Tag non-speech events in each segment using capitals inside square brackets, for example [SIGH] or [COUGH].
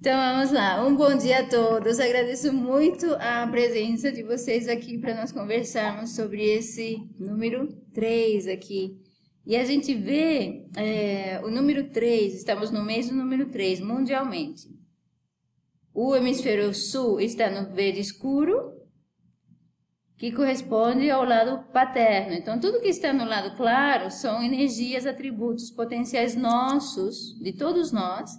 Então vamos lá. Um bom dia a todos. Agradeço muito a presença de vocês aqui para nós conversarmos sobre esse número 3 aqui. E a gente vê é, o número 3, estamos no mês do número 3 mundialmente. O hemisfério sul está no verde escuro, que corresponde ao lado paterno. Então, tudo que está no lado claro são energias, atributos potenciais nossos, de todos nós,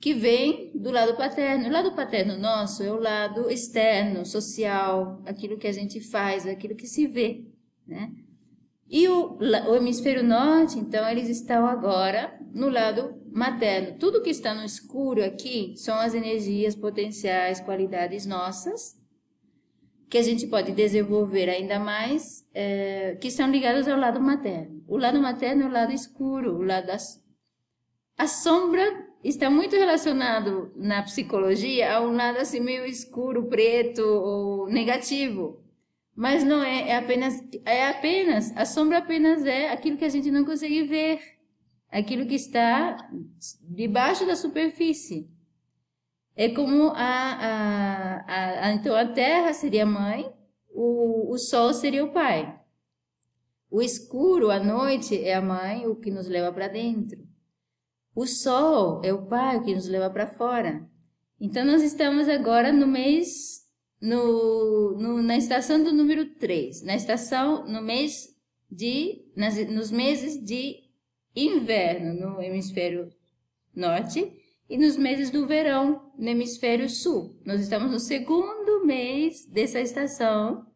que vem do lado paterno. O lado paterno nosso é o lado externo, social, aquilo que a gente faz, aquilo que se vê, né? E o, o hemisfério norte, então, eles estão agora no lado materno. Tudo que está no escuro aqui são as energias potenciais, qualidades nossas, que a gente pode desenvolver ainda mais, é, que estão ligadas ao lado materno. O lado materno é o lado escuro, o lado das... A sombra está muito relacionado na psicologia a um lado assim meio escuro, preto ou negativo. Mas não é, é apenas, é apenas, a sombra apenas é aquilo que a gente não consegue ver, aquilo que está debaixo da superfície. É como a, a, a, a então a terra seria a mãe, o, o sol seria o pai. O escuro, a noite, é a mãe, o que nos leva para dentro. O sol é o pai que nos leva para fora. Então, nós estamos agora no mês, no, no, na estação do número 3, na estação, no mês de, nas, nos meses de inverno no hemisfério norte e nos meses do verão no hemisfério sul. Nós estamos no segundo mês dessa estação,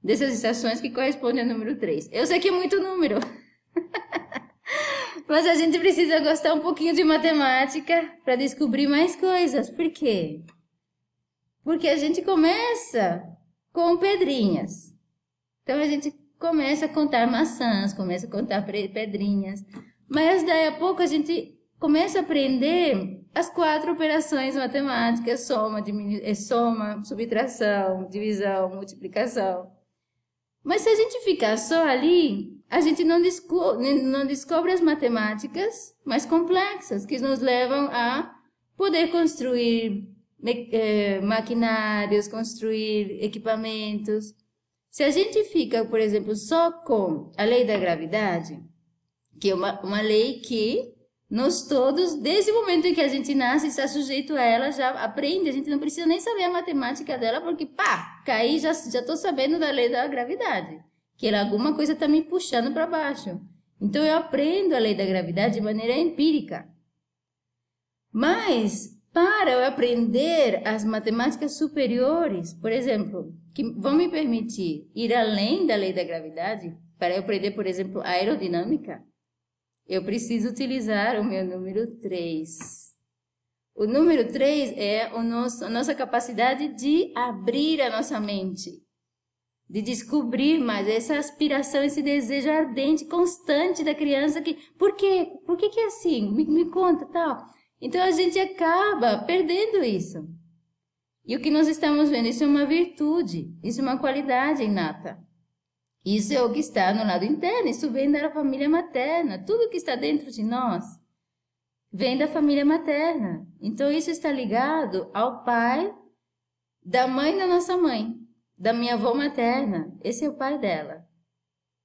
dessas estações que correspondem ao número 3. Eu sei que é muito número. [LAUGHS] Mas a gente precisa gostar um pouquinho de matemática para descobrir mais coisas. Por quê? Porque a gente começa com pedrinhas. Então a gente começa a contar maçãs, começa a contar pedrinhas. Mas daí a pouco a gente começa a aprender as quatro operações matemáticas: soma, diminu... soma, subtração, divisão, multiplicação. Mas se a gente ficar só ali, a gente não, desco não descobre as matemáticas mais complexas que nos levam a poder construir é, maquinários, construir equipamentos. Se a gente fica, por exemplo, só com a lei da gravidade, que é uma, uma lei que nós todos, desde o momento em que a gente nasce, está sujeito a ela, já aprende. A gente não precisa nem saber a matemática dela, porque, pá, caí, já estou sabendo da lei da gravidade. Que ela, alguma coisa está me puxando para baixo. Então, eu aprendo a lei da gravidade de maneira empírica. Mas, para eu aprender as matemáticas superiores, por exemplo, que vão me permitir ir além da lei da gravidade, para eu aprender, por exemplo, aerodinâmica, eu preciso utilizar o meu número 3. O número 3 é o nosso, a nossa capacidade de abrir a nossa mente, de descobrir mais essa aspiração, esse desejo ardente, constante da criança que, por quê? Por que, que é assim? Me, me conta, tal. Então a gente acaba perdendo isso. E o que nós estamos vendo, isso é uma virtude, isso é uma qualidade inata. Isso é o que está no lado interno, isso vem da família materna. Tudo que está dentro de nós vem da família materna. Então, isso está ligado ao pai da mãe da nossa mãe, da minha avó materna. Esse é o pai dela.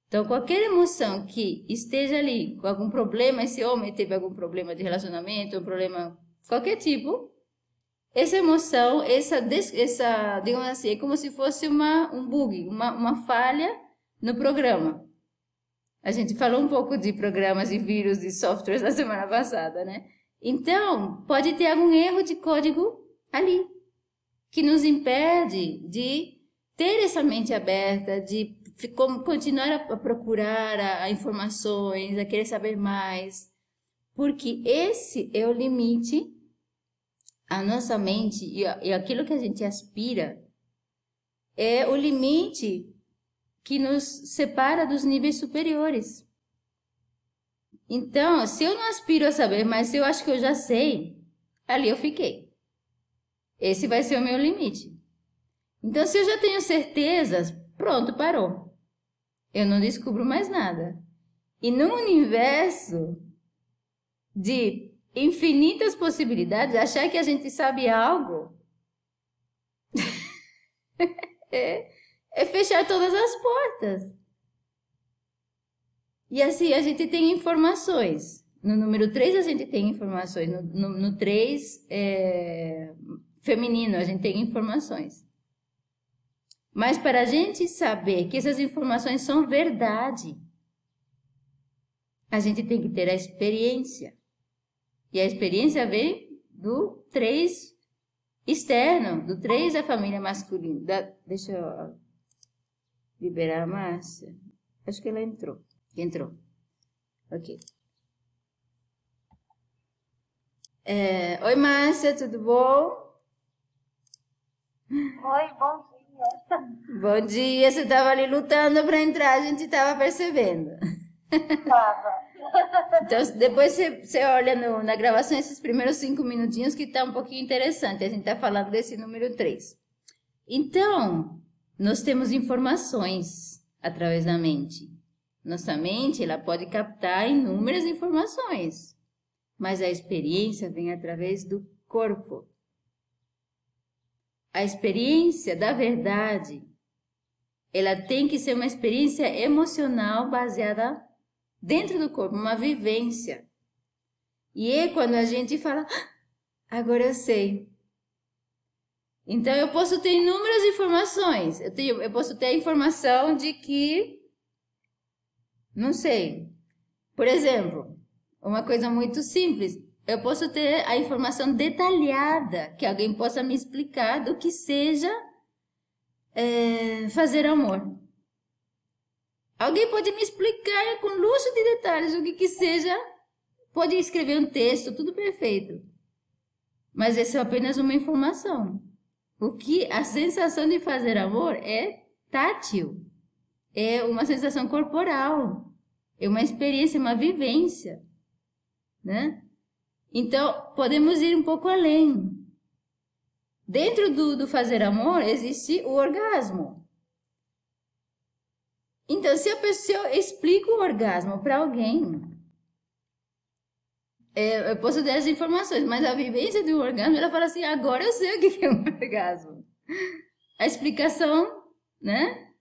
Então, qualquer emoção que esteja ali com algum problema, esse homem teve algum problema de relacionamento, um problema qualquer tipo, essa emoção, essa, essa digamos assim, é como se fosse uma, um bug, uma, uma falha no programa. A gente falou um pouco de programas e vírus e softwares na semana passada, né? Então, pode ter algum erro de código ali que nos impede de ter essa mente aberta, de continuar a procurar a, informações, a querer saber mais, porque esse é o limite. A nossa mente e aquilo que a gente aspira é o limite que nos separa dos níveis superiores. Então, se eu não aspiro a saber, mas se eu acho que eu já sei, ali eu fiquei. Esse vai ser o meu limite. Então, se eu já tenho certezas, pronto, parou. Eu não descubro mais nada. E no universo de infinitas possibilidades, achar que a gente sabe algo [LAUGHS] é, é fechar todas as portas. E assim a gente tem informações. No número 3 a gente tem informações. No 3 é, feminino a gente tem informações. Mas para a gente saber que essas informações são verdade, a gente tem que ter a experiência. E a experiência vem do 3 externo, do 3 da família masculina. Da, deixa eu liberar a Márcia. Acho que ela entrou. Entrou. Ok. É, Oi, Márcia, tudo bom? Oi, bom. Bom dia, você estava ali lutando para entrar, a gente estava percebendo. Tava. Então, depois você, você olha no, na gravação esses primeiros cinco minutinhos que está um pouquinho interessante. A gente está falando desse número 3. Então, nós temos informações através da mente. Nossa mente ela pode captar inúmeras informações, mas a experiência vem através do corpo. A experiência da verdade, ela tem que ser uma experiência emocional baseada dentro do corpo, uma vivência. E é quando a gente fala, ah, agora eu sei. Então eu posso ter inúmeras informações. Eu, tenho, eu posso ter a informação de que, não sei, por exemplo, uma coisa muito simples. Eu posso ter a informação detalhada que alguém possa me explicar do que seja é, fazer amor. Alguém pode me explicar com luxo de detalhes o que que seja? Pode escrever um texto, tudo perfeito. Mas essa é apenas uma informação. O que a sensação de fazer amor é tátil. É uma sensação corporal. É uma experiência, uma vivência, né? Então, podemos ir um pouco além. Dentro do, do fazer amor existe o orgasmo. Então, se a pessoa explica o orgasmo para alguém, é, eu posso dar as informações, mas a vivência do orgasmo, ela fala assim, agora eu sei o que é um orgasmo. A explicação, né?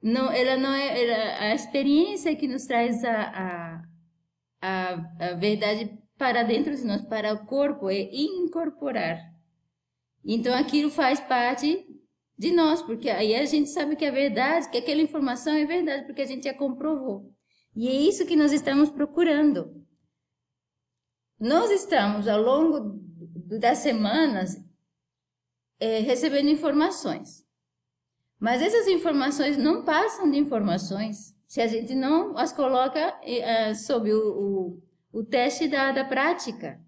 Não, ela não é, ela, a experiência que nos traz a, a, a, a verdade para dentro de nós, para o corpo, é incorporar. Então, aquilo faz parte de nós, porque aí a gente sabe que é verdade, que aquela informação é verdade, porque a gente já comprovou. E é isso que nós estamos procurando. Nós estamos, ao longo das semanas, é, recebendo informações. Mas essas informações não passam de informações se a gente não as coloca é, sob o, o, o teste da, da prática.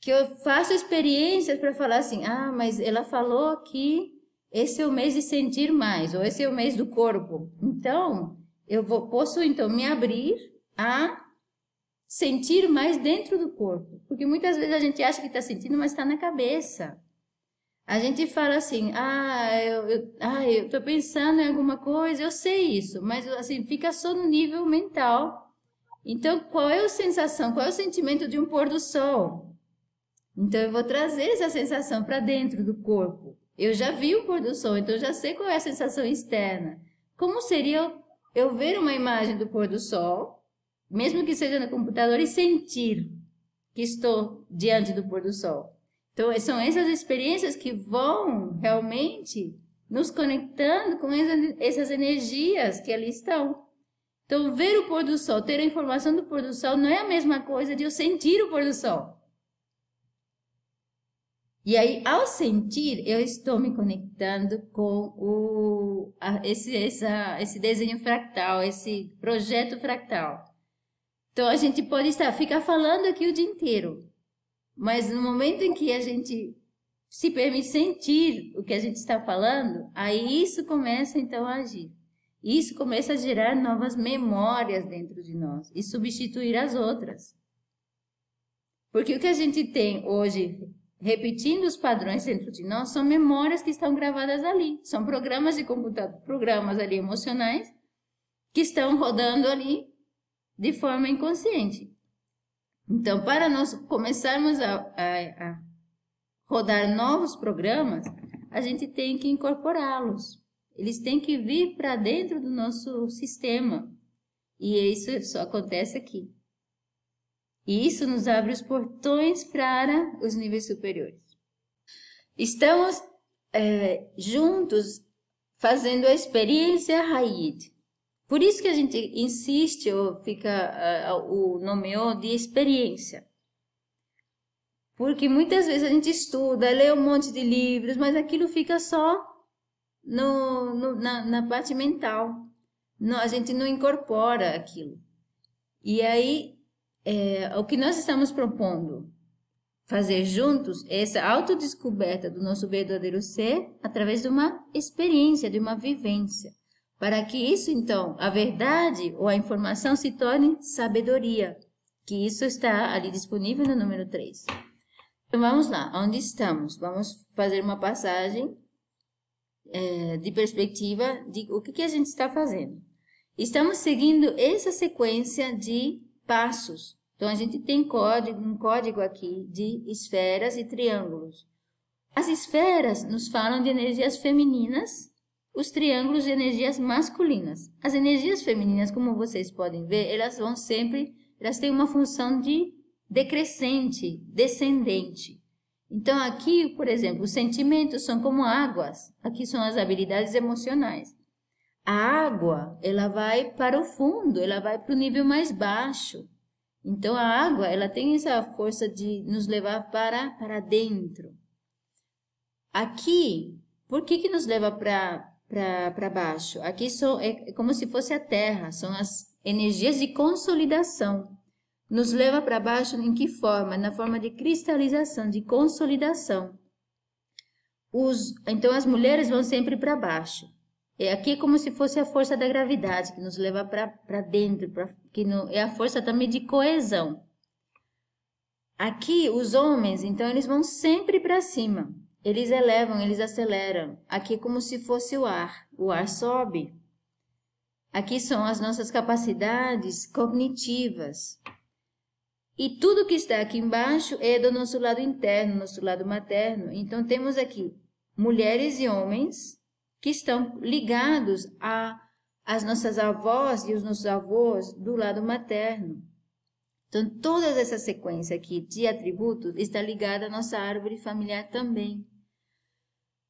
Que eu faço experiências para falar assim: ah, mas ela falou que esse é o mês de sentir mais, ou esse é o mês do corpo. Então, eu vou, posso então me abrir a sentir mais dentro do corpo. Porque muitas vezes a gente acha que está sentindo, mas está na cabeça. A gente fala assim, ah, eu, eu, ah, eu estou pensando em alguma coisa, eu sei isso, mas assim, fica só no nível mental. Então, qual é a sensação, qual é o sentimento de um pôr do sol? Então, eu vou trazer essa sensação para dentro do corpo. Eu já vi o pôr do sol, então eu já sei qual é a sensação externa. Como seria eu ver uma imagem do pôr do sol, mesmo que seja no computador, e sentir que estou diante do pôr do sol? Então, são essas experiências que vão realmente nos conectando com essas energias que ali estão. Então, ver o pôr do sol, ter a informação do pôr do sol, não é a mesma coisa de eu sentir o pôr do sol. E aí, ao sentir, eu estou me conectando com o, a, esse, essa, esse desenho fractal, esse projeto fractal. Então, a gente pode estar, ficar falando aqui o dia inteiro, mas no momento em que a gente se permite sentir o que a gente está falando, aí isso começa então a agir. Isso começa a gerar novas memórias dentro de nós e substituir as outras. Porque o que a gente tem hoje repetindo os padrões dentro de nós, são memórias que estão gravadas ali. São programas de computador, programas ali emocionais que estão rodando ali de forma inconsciente. Então, para nós começarmos a, a, a rodar novos programas, a gente tem que incorporá-los. Eles têm que vir para dentro do nosso sistema. E isso só acontece aqui. E isso nos abre os portões para os níveis superiores. Estamos é, juntos fazendo a experiência Haid. Por isso que a gente insiste ou fica uh, o nomeou de experiência. Porque muitas vezes a gente estuda, lê um monte de livros, mas aquilo fica só no, no na, na, parte mental. A gente não incorpora aquilo. E aí, é, o que nós estamos propondo fazer juntos é essa autodescoberta do nosso verdadeiro ser através de uma experiência, de uma vivência. Para que isso, então, a verdade ou a informação se torne sabedoria, que isso está ali disponível no número 3. Então vamos lá, onde estamos? Vamos fazer uma passagem de perspectiva de o que, que a gente está fazendo. Estamos seguindo essa sequência de passos. Então a gente tem código, um código aqui de esferas e triângulos. As esferas nos falam de energias femininas os triângulos de energias masculinas. As energias femininas, como vocês podem ver, elas vão sempre, elas têm uma função de decrescente, descendente. Então aqui, por exemplo, os sentimentos são como águas. Aqui são as habilidades emocionais. A água, ela vai para o fundo, ela vai para o nível mais baixo. Então a água, ela tem essa força de nos levar para para dentro. Aqui, por que que nos leva para baixo. Aqui são, é como se fosse a terra, são as energias de consolidação. Nos leva para baixo em que forma? Na forma de cristalização, de consolidação. Os, então as mulheres vão sempre para baixo. É aqui como se fosse a força da gravidade que nos leva para dentro, pra, que no, é a força também de coesão. Aqui os homens, então eles vão sempre para cima. Eles elevam, eles aceleram. Aqui é como se fosse o ar. O ar sobe. Aqui são as nossas capacidades cognitivas. E tudo que está aqui embaixo é do nosso lado interno, nosso lado materno. Então temos aqui mulheres e homens que estão ligados as nossas avós e os nossos avós do lado materno. Então toda essa sequência aqui de atributos está ligada à nossa árvore familiar também.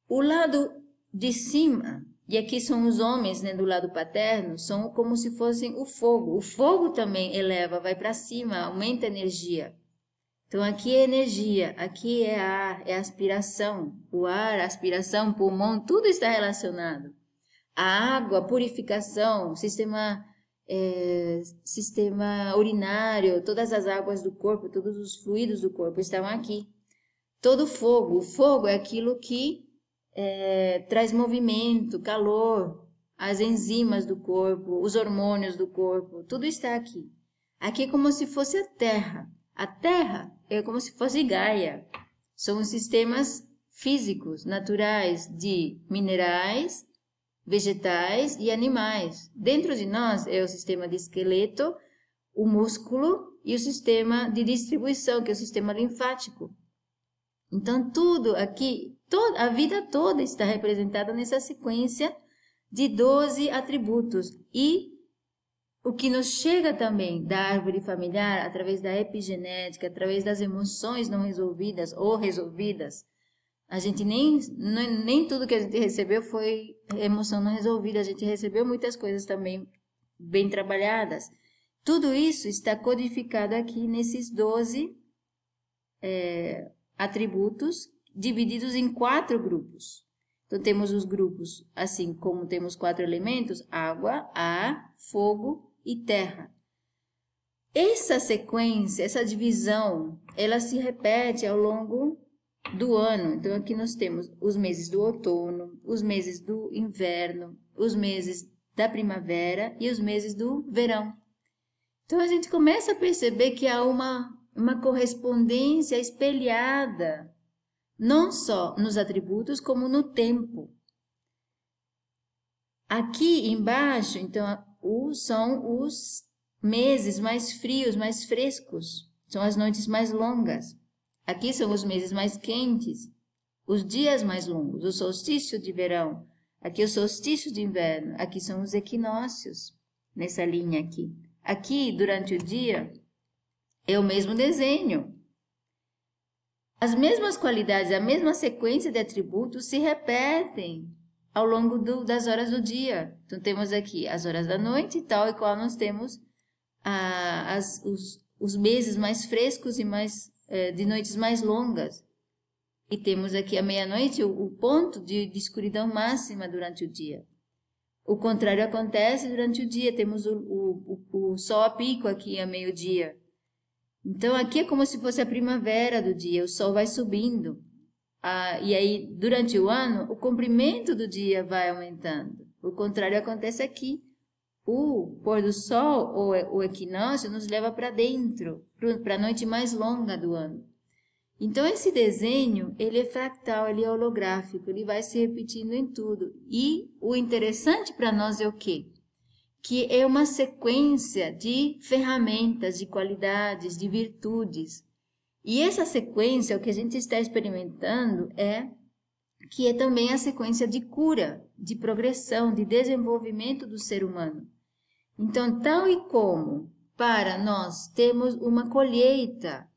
O lado de cima, e aqui são os homens né, do lado paterno, são como se fossem o fogo. O fogo também eleva, vai para cima, aumenta a energia. Então aqui é energia, aqui é ar, é aspiração. O ar, aspiração, pulmão, tudo está relacionado. A água, purificação, sistema é, sistema urinário, todas as águas do corpo, todos os fluidos do corpo estão aqui. Todo fogo, o fogo é aquilo que é, traz movimento, calor, as enzimas do corpo, os hormônios do corpo, tudo está aqui. Aqui é como se fosse a Terra. A Terra é como se fosse Gaia. São os sistemas físicos, naturais de minerais, vegetais e animais. Dentro de nós é o sistema de esqueleto, o músculo e o sistema de distribuição, que é o sistema linfático. Então, tudo aqui Toda, a vida toda está representada nessa sequência de 12 atributos. E o que nos chega também da árvore familiar, através da epigenética, através das emoções não resolvidas ou resolvidas, a gente nem, nem, tudo que a gente recebeu foi emoção não resolvida, a gente recebeu muitas coisas também bem trabalhadas. Tudo isso está codificado aqui nesses 12 é, atributos divididos em quatro grupos. Então, temos os grupos, assim como temos quatro elementos: água, ar, fogo e terra. Essa sequência, essa divisão, ela se repete ao longo do ano. Então, aqui nós temos os meses do outono, os meses do inverno, os meses da primavera e os meses do verão. Então, a gente começa a perceber que há uma, uma correspondência espelhada não só nos atributos, como no tempo. Aqui embaixo, então, são os meses mais frios, mais frescos. são as noites mais longas. Aqui são os meses mais quentes, os dias mais longos, o solstício de verão. Aqui o solstício de inverno. Aqui são os equinócios, nessa linha aqui. Aqui, durante o dia, é o mesmo desenho. As mesmas qualidades, a mesma sequência de atributos se repetem ao longo do, das horas do dia. Então, temos aqui as horas da noite, tal e qual nós temos ah, as, os, os meses mais frescos e mais eh, de noites mais longas. E temos aqui a meia-noite o, o, ponto de, de, escuridão máxima durante o dia. O contrário acontece durante o dia, temos o, o, o sol a pico aqui a meio-dia. Então aqui é como se fosse a primavera do dia, o sol vai subindo. Ah, e aí, durante o ano, o comprimento do dia vai aumentando. O contrário acontece aqui. O pôr do sol ou o equinócio nos leva para dentro, para a noite mais longa do ano. Então esse desenho, ele é fractal, ele é holográfico, ele vai se repetindo em tudo. E o interessante para nós é o quê? Que é uma sequência de ferramentas, de qualidades, de virtudes. E essa sequência, o que a gente está experimentando é que é também a sequência de cura, de progressão, de desenvolvimento do ser humano. Então, tal e como para nós temos uma colheita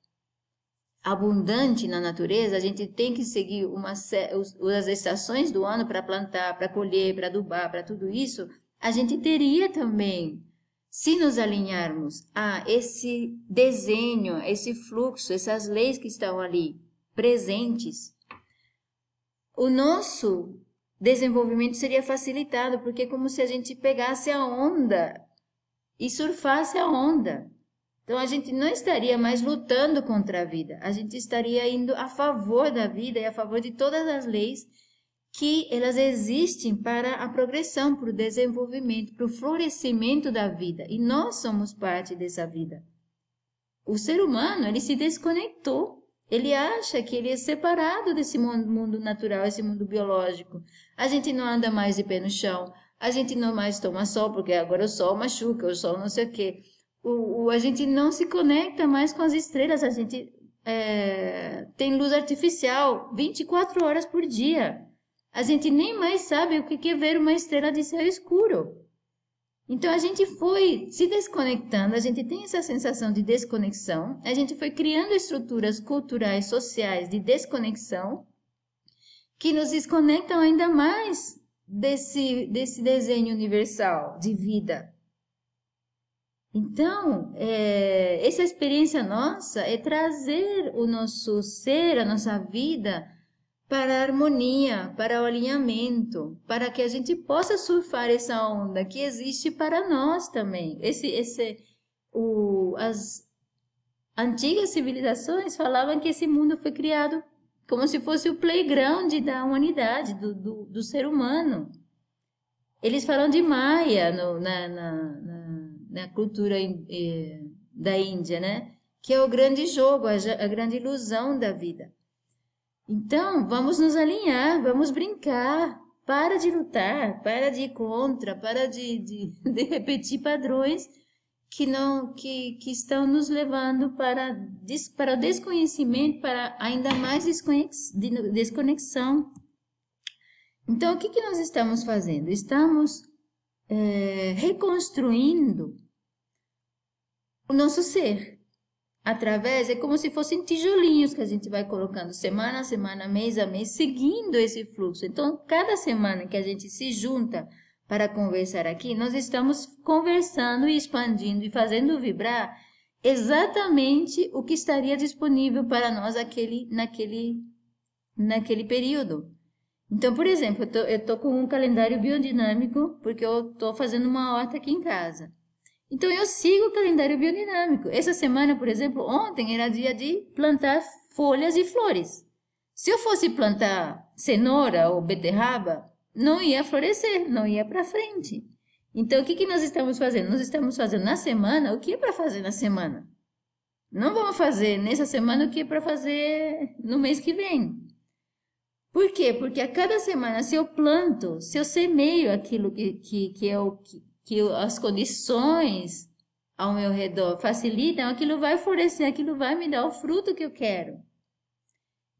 abundante na natureza, a gente tem que seguir uma, as estações do ano para plantar, para colher, para adubar, para tudo isso, a gente teria também, se nos alinharmos a esse desenho, esse fluxo, essas leis que estão ali presentes, o nosso desenvolvimento seria facilitado, porque é como se a gente pegasse a onda e surfasse a onda. Então a gente não estaria mais lutando contra a vida, a gente estaria indo a favor da vida e a favor de todas as leis que elas existem para a progressão, para o desenvolvimento, para o florescimento da vida. E nós somos parte dessa vida. O ser humano, ele se desconectou. Ele acha que ele é separado desse mundo natural, esse mundo biológico. A gente não anda mais de pé no chão. A gente não mais toma sol, porque agora o sol machuca, o sol não sei o quê o, o, a gente não se conecta mais com as estrelas, a gente é, tem luz artificial 24 horas por dia. A gente nem mais sabe o que é ver uma estrela de céu escuro. Então a gente foi se desconectando, a gente tem essa sensação de desconexão, a gente foi criando estruturas culturais, sociais de desconexão que nos desconectam ainda mais desse, desse desenho universal de vida. Então, é, essa experiência nossa é trazer o nosso ser, a nossa vida, para a harmonia, para o alinhamento, para que a gente possa surfar essa onda que existe para nós também. Esse, esse, o, as antigas civilizações falavam que esse mundo foi criado como se fosse o playground da humanidade, do, do, do ser humano. Eles falam de Maia no, na, na, na na cultura eh, da Índia, né? Que é o grande jogo, a, a grande ilusão da vida. Então, vamos nos alinhar, vamos brincar, para de lutar, para de ir contra, para de, de, [LAUGHS] de repetir padrões que não que, que estão nos levando para, para o desconhecimento, para ainda mais desconexão. Então, o que, que nós estamos fazendo? Estamos é, reconstruindo o nosso ser. Através, é como se fossem tijolinhos que a gente vai colocando semana a semana, mês a mês, seguindo esse fluxo. Então, cada semana que a gente se junta para conversar aqui, nós estamos conversando e expandindo e fazendo vibrar exatamente o que estaria disponível para nós aquele, naquele, naquele período. Então, por exemplo, eu estou com um calendário biodinâmico porque eu estou fazendo uma horta aqui em casa. Então eu sigo o calendário biodinâmico. Essa semana, por exemplo, ontem era dia de plantar folhas e flores. Se eu fosse plantar cenoura ou beterraba, não ia florescer, não ia para frente. Então o que, que nós estamos fazendo? Nós estamos fazendo na semana o que é para fazer na semana. Não vamos fazer nessa semana o que é para fazer no mês que vem. Por quê? Porque a cada semana, se eu planto, se eu semeio aquilo que, que, que é o que, que as condições ao meu redor facilitam, aquilo vai florescer, aquilo vai me dar o fruto que eu quero.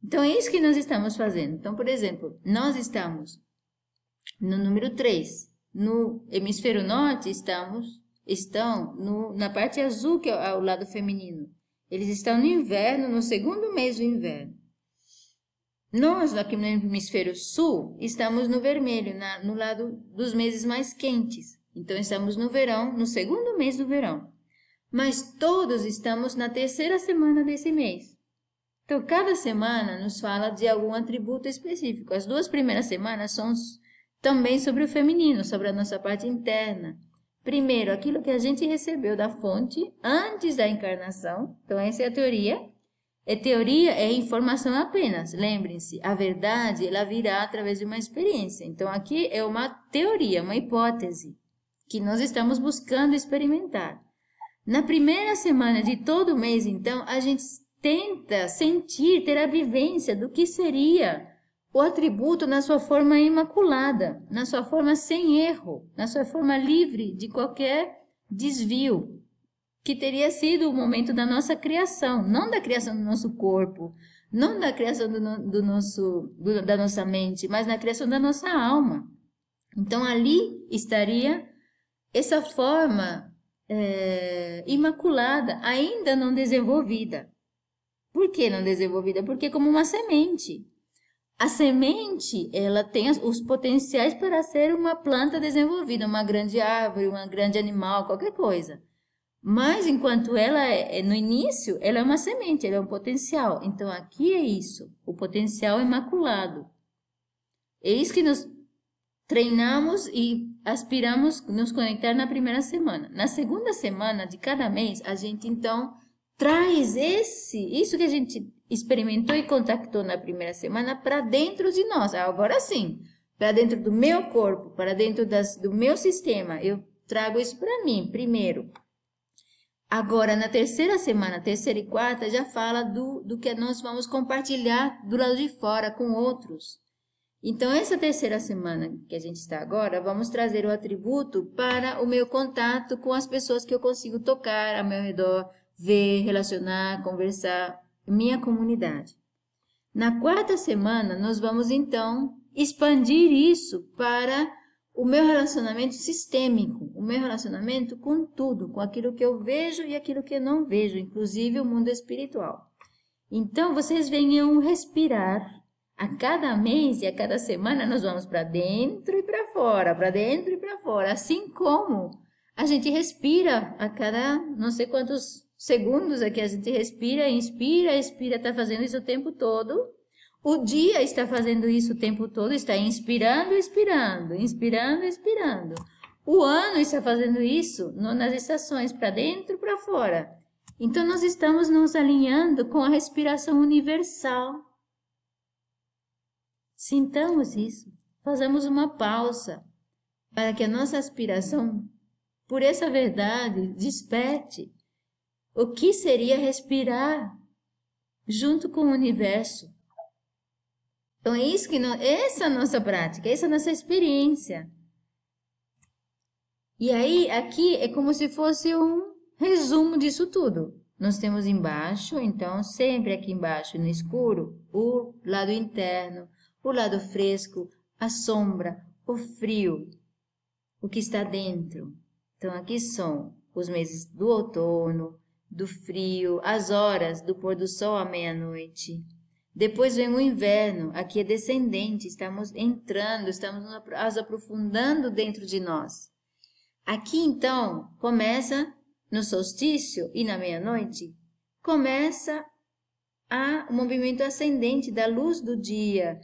Então é isso que nós estamos fazendo. Então, por exemplo, nós estamos no número 3. No hemisfério norte estamos estão no, na parte azul que é o lado feminino. Eles estão no inverno, no segundo mês do inverno. Nós, aqui no hemisfério sul, estamos no vermelho, na, no lado dos meses mais quentes. Então, estamos no verão, no segundo mês do verão. Mas todos estamos na terceira semana desse mês. Então, cada semana nos fala de algum atributo específico. As duas primeiras semanas são também sobre o feminino, sobre a nossa parte interna. Primeiro, aquilo que a gente recebeu da fonte antes da encarnação. Então, essa é a teoria. E teoria é informação apenas. Lembrem-se, a verdade ela virá através de uma experiência. Então, aqui é uma teoria, uma hipótese que nós estamos buscando experimentar. Na primeira semana de todo mês, então, a gente tenta sentir, ter a vivência do que seria o atributo na sua forma imaculada, na sua forma sem erro, na sua forma livre de qualquer desvio, que teria sido o momento da nossa criação, não da criação do nosso corpo, não da criação do, do nosso, do, da nossa mente, mas na criação da nossa alma. Então ali estaria essa forma é, imaculada, ainda não desenvolvida. Por que não desenvolvida? Porque como uma semente. A semente, ela tem os potenciais para ser uma planta desenvolvida, uma grande árvore, um grande animal, qualquer coisa. Mas enquanto ela é, é no início, ela é uma semente, ela é um potencial. Então aqui é isso, o potencial imaculado. É isso que nós treinamos e aspiramos nos conectar na primeira semana. Na segunda semana de cada mês, a gente então traz esse, isso que a gente experimentou e contactou na primeira semana para dentro de nós. Agora sim, para dentro do meu corpo, para dentro das, do meu sistema. Eu trago isso para mim primeiro. Agora, na terceira semana, terceira e quarta, já fala do, do que nós vamos compartilhar do lado de fora com outros. Então, essa terceira semana que a gente está agora, vamos trazer o atributo para o meu contato com as pessoas que eu consigo tocar ao meu redor, ver, relacionar, conversar, minha comunidade. Na quarta semana, nós vamos então expandir isso para o meu relacionamento sistêmico, o meu relacionamento com tudo, com aquilo que eu vejo e aquilo que eu não vejo, inclusive o mundo espiritual. Então, vocês venham respirar. A cada mês e a cada semana nós vamos para dentro e para fora, para dentro e para fora, assim como a gente respira a cada não sei quantos segundos aqui a gente respira, inspira, expira, está fazendo isso o tempo todo. O dia está fazendo isso o tempo todo, está inspirando, expirando, inspirando, expirando. O ano está fazendo isso nas estações, para dentro, para fora. Então nós estamos nos alinhando com a respiração universal. Sintamos isso. Fazemos uma pausa para que a nossa aspiração por essa verdade desperte o que seria respirar junto com o universo. Então, é isso que nós, essa é a nossa prática, essa é a nossa experiência. E aí, aqui é como se fosse um resumo disso tudo. Nós temos embaixo, então, sempre aqui embaixo, no escuro, o lado interno, o lado fresco, a sombra, o frio, o que está dentro. Então, aqui são os meses do outono, do frio, as horas do pôr do sol à meia-noite. Depois vem o inverno, aqui é descendente, estamos entrando, estamos nos aprofundando dentro de nós. Aqui então começa no solstício e na meia-noite, começa a, o movimento ascendente da luz do dia,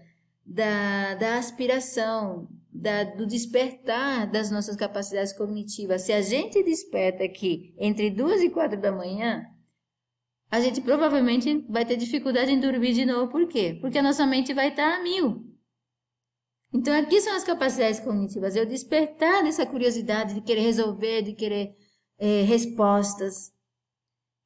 da, da aspiração, da, do despertar das nossas capacidades cognitivas. Se a gente desperta aqui entre duas e quatro da manhã, a gente provavelmente vai ter dificuldade em dormir de novo. Por quê? Porque a nossa mente vai estar a mil. Então, aqui são as capacidades cognitivas. Eu despertar dessa curiosidade de querer resolver, de querer é, respostas.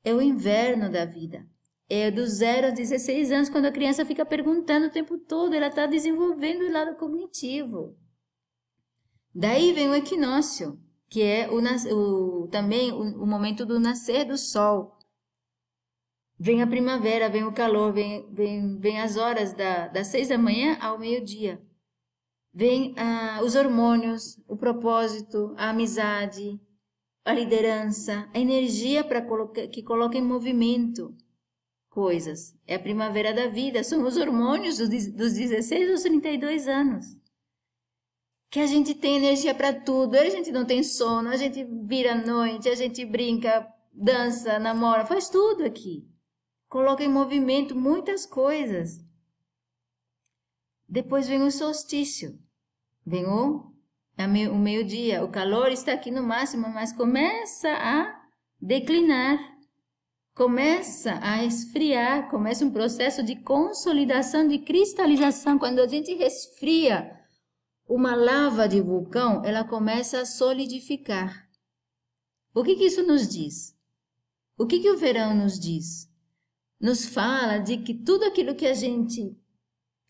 É o inverno da vida. É do zero a 16 anos, quando a criança fica perguntando o tempo todo, ela está desenvolvendo o lado cognitivo. Daí vem o equinócio, que é o, o também o, o, momento do nascer do sol. Vem a primavera, vem o calor, vem, vem, vem as horas da, das seis da manhã ao meio-dia. Vem ah, os hormônios, o propósito, a amizade, a liderança, a energia para colocar, que coloca em movimento coisas. É a primavera da vida, são os hormônios dos 16 aos 32 anos. Que a gente tem energia para tudo, a gente não tem sono, a gente vira à noite, a gente brinca, dança, namora, faz tudo aqui. Coloca em movimento muitas coisas. Depois vem o solstício. Vem o, o meio-dia. O calor está aqui no máximo, mas começa a declinar começa a esfriar, começa um processo de consolidação, de cristalização. Quando a gente resfria uma lava de vulcão, ela começa a solidificar. O que, que isso nos diz? O que, que o verão nos diz? Nos fala de que tudo aquilo que a gente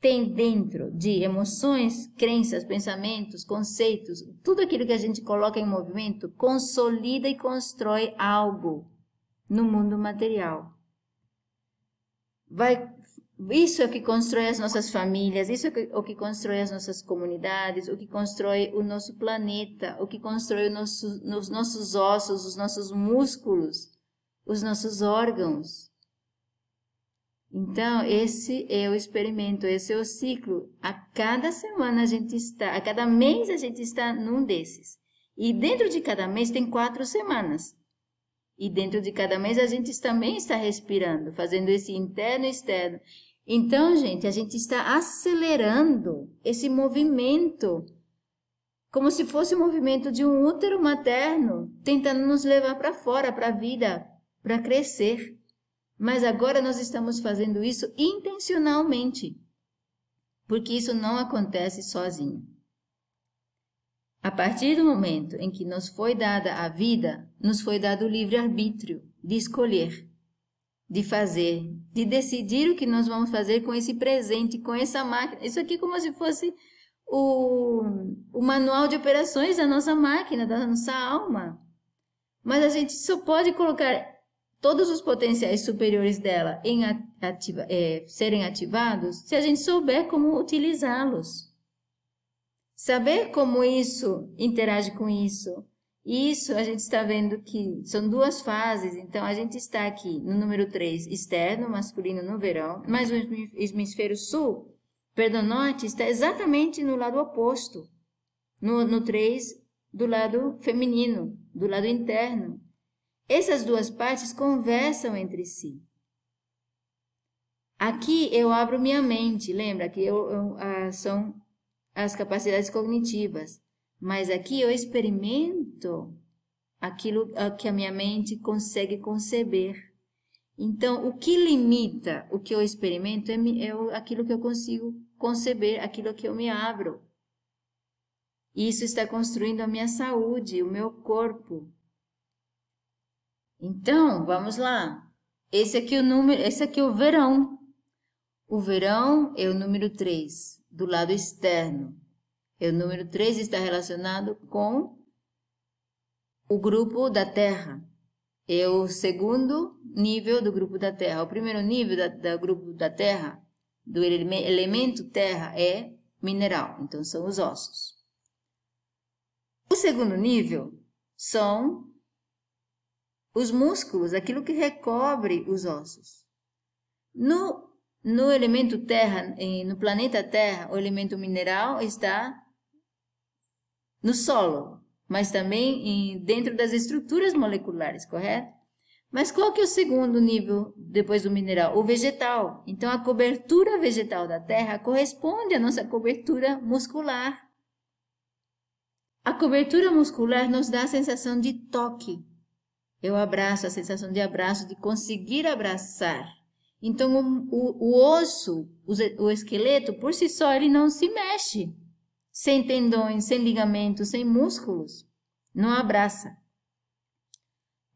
tem dentro de emoções, crenças, pensamentos, conceitos, tudo aquilo que a gente coloca em movimento, consolida e constrói algo no mundo material. Vai, isso é o que constrói as nossas famílias, isso é o que constrói as nossas comunidades, o que constrói o nosso planeta, o que constrói nosso, os nossos ossos, os nossos músculos, os nossos órgãos. Então, esse é o experimento, esse é o ciclo. A cada semana a gente está, a cada mês a gente está num desses. E dentro de cada mês tem quatro semanas. E dentro de cada mês a gente também está respirando, fazendo esse interno e externo. Então, gente, a gente está acelerando esse movimento, como se fosse o movimento de um útero materno, tentando nos levar para fora, para a vida, para crescer. Mas agora nós estamos fazendo isso intencionalmente, porque isso não acontece sozinho. A partir do momento em que nos foi dada a vida, nos foi dado o livre-arbítrio de escolher, de fazer, de decidir o que nós vamos fazer com esse presente, com essa máquina. Isso aqui é como se fosse o, o manual de operações da nossa máquina, da nossa alma. Mas a gente só pode colocar todos os potenciais superiores dela em ativa, é, serem ativados se a gente souber como utilizá-los. Saber como isso interage com isso. Isso a gente está vendo que são duas fases, então a gente está aqui no número 3, externo, masculino no verão, mas o hemisfério sul, perdão, norte, está exatamente no lado oposto. No, no 3, do lado feminino, do lado interno. Essas duas partes conversam entre si. Aqui eu abro minha mente, lembra que eu, eu, ah, são as capacidades cognitivas, mas aqui eu experimento aquilo que a minha mente consegue conceber. Então, o que limita o que eu experimento é, é aquilo que eu consigo conceber, aquilo que eu me abro. Isso está construindo a minha saúde, o meu corpo. Então, vamos lá. Esse aqui é o número, esse aqui é o verão. O verão é o número 3 do lado externo. E o número 3 está relacionado com o grupo da Terra. É o segundo nível do grupo da Terra. O primeiro nível da, do grupo da Terra, do elemento Terra, é mineral. Então, são os ossos. O segundo nível são os músculos, aquilo que recobre os ossos. No no elemento terra, no planeta Terra, o elemento mineral está no solo, mas também dentro das estruturas moleculares, correto? Mas qual que é o segundo nível depois do mineral? O vegetal. Então a cobertura vegetal da Terra corresponde à nossa cobertura muscular. A cobertura muscular nos dá a sensação de toque. Eu abraço, a sensação de abraço, de conseguir abraçar. Então, o, o, o osso, o, o esqueleto, por si só, ele não se mexe. Sem tendões, sem ligamentos, sem músculos. Não abraça.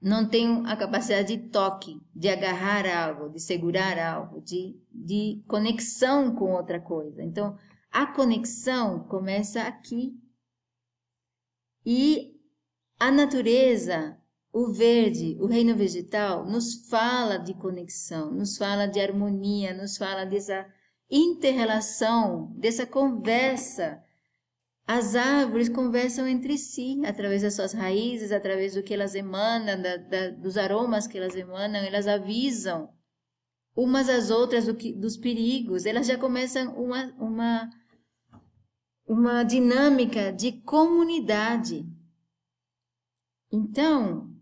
Não tem a capacidade de toque, de agarrar algo, de segurar algo, de, de conexão com outra coisa. Então, a conexão começa aqui. E a natureza, o verde, o reino vegetal, nos fala de conexão, nos fala de harmonia, nos fala dessa interrelação, dessa conversa. As árvores conversam entre si, através das suas raízes, através do que elas emanam, da, da, dos aromas que elas emanam, elas avisam umas às outras do que, dos perigos, elas já começam uma, uma, uma dinâmica de comunidade. Então,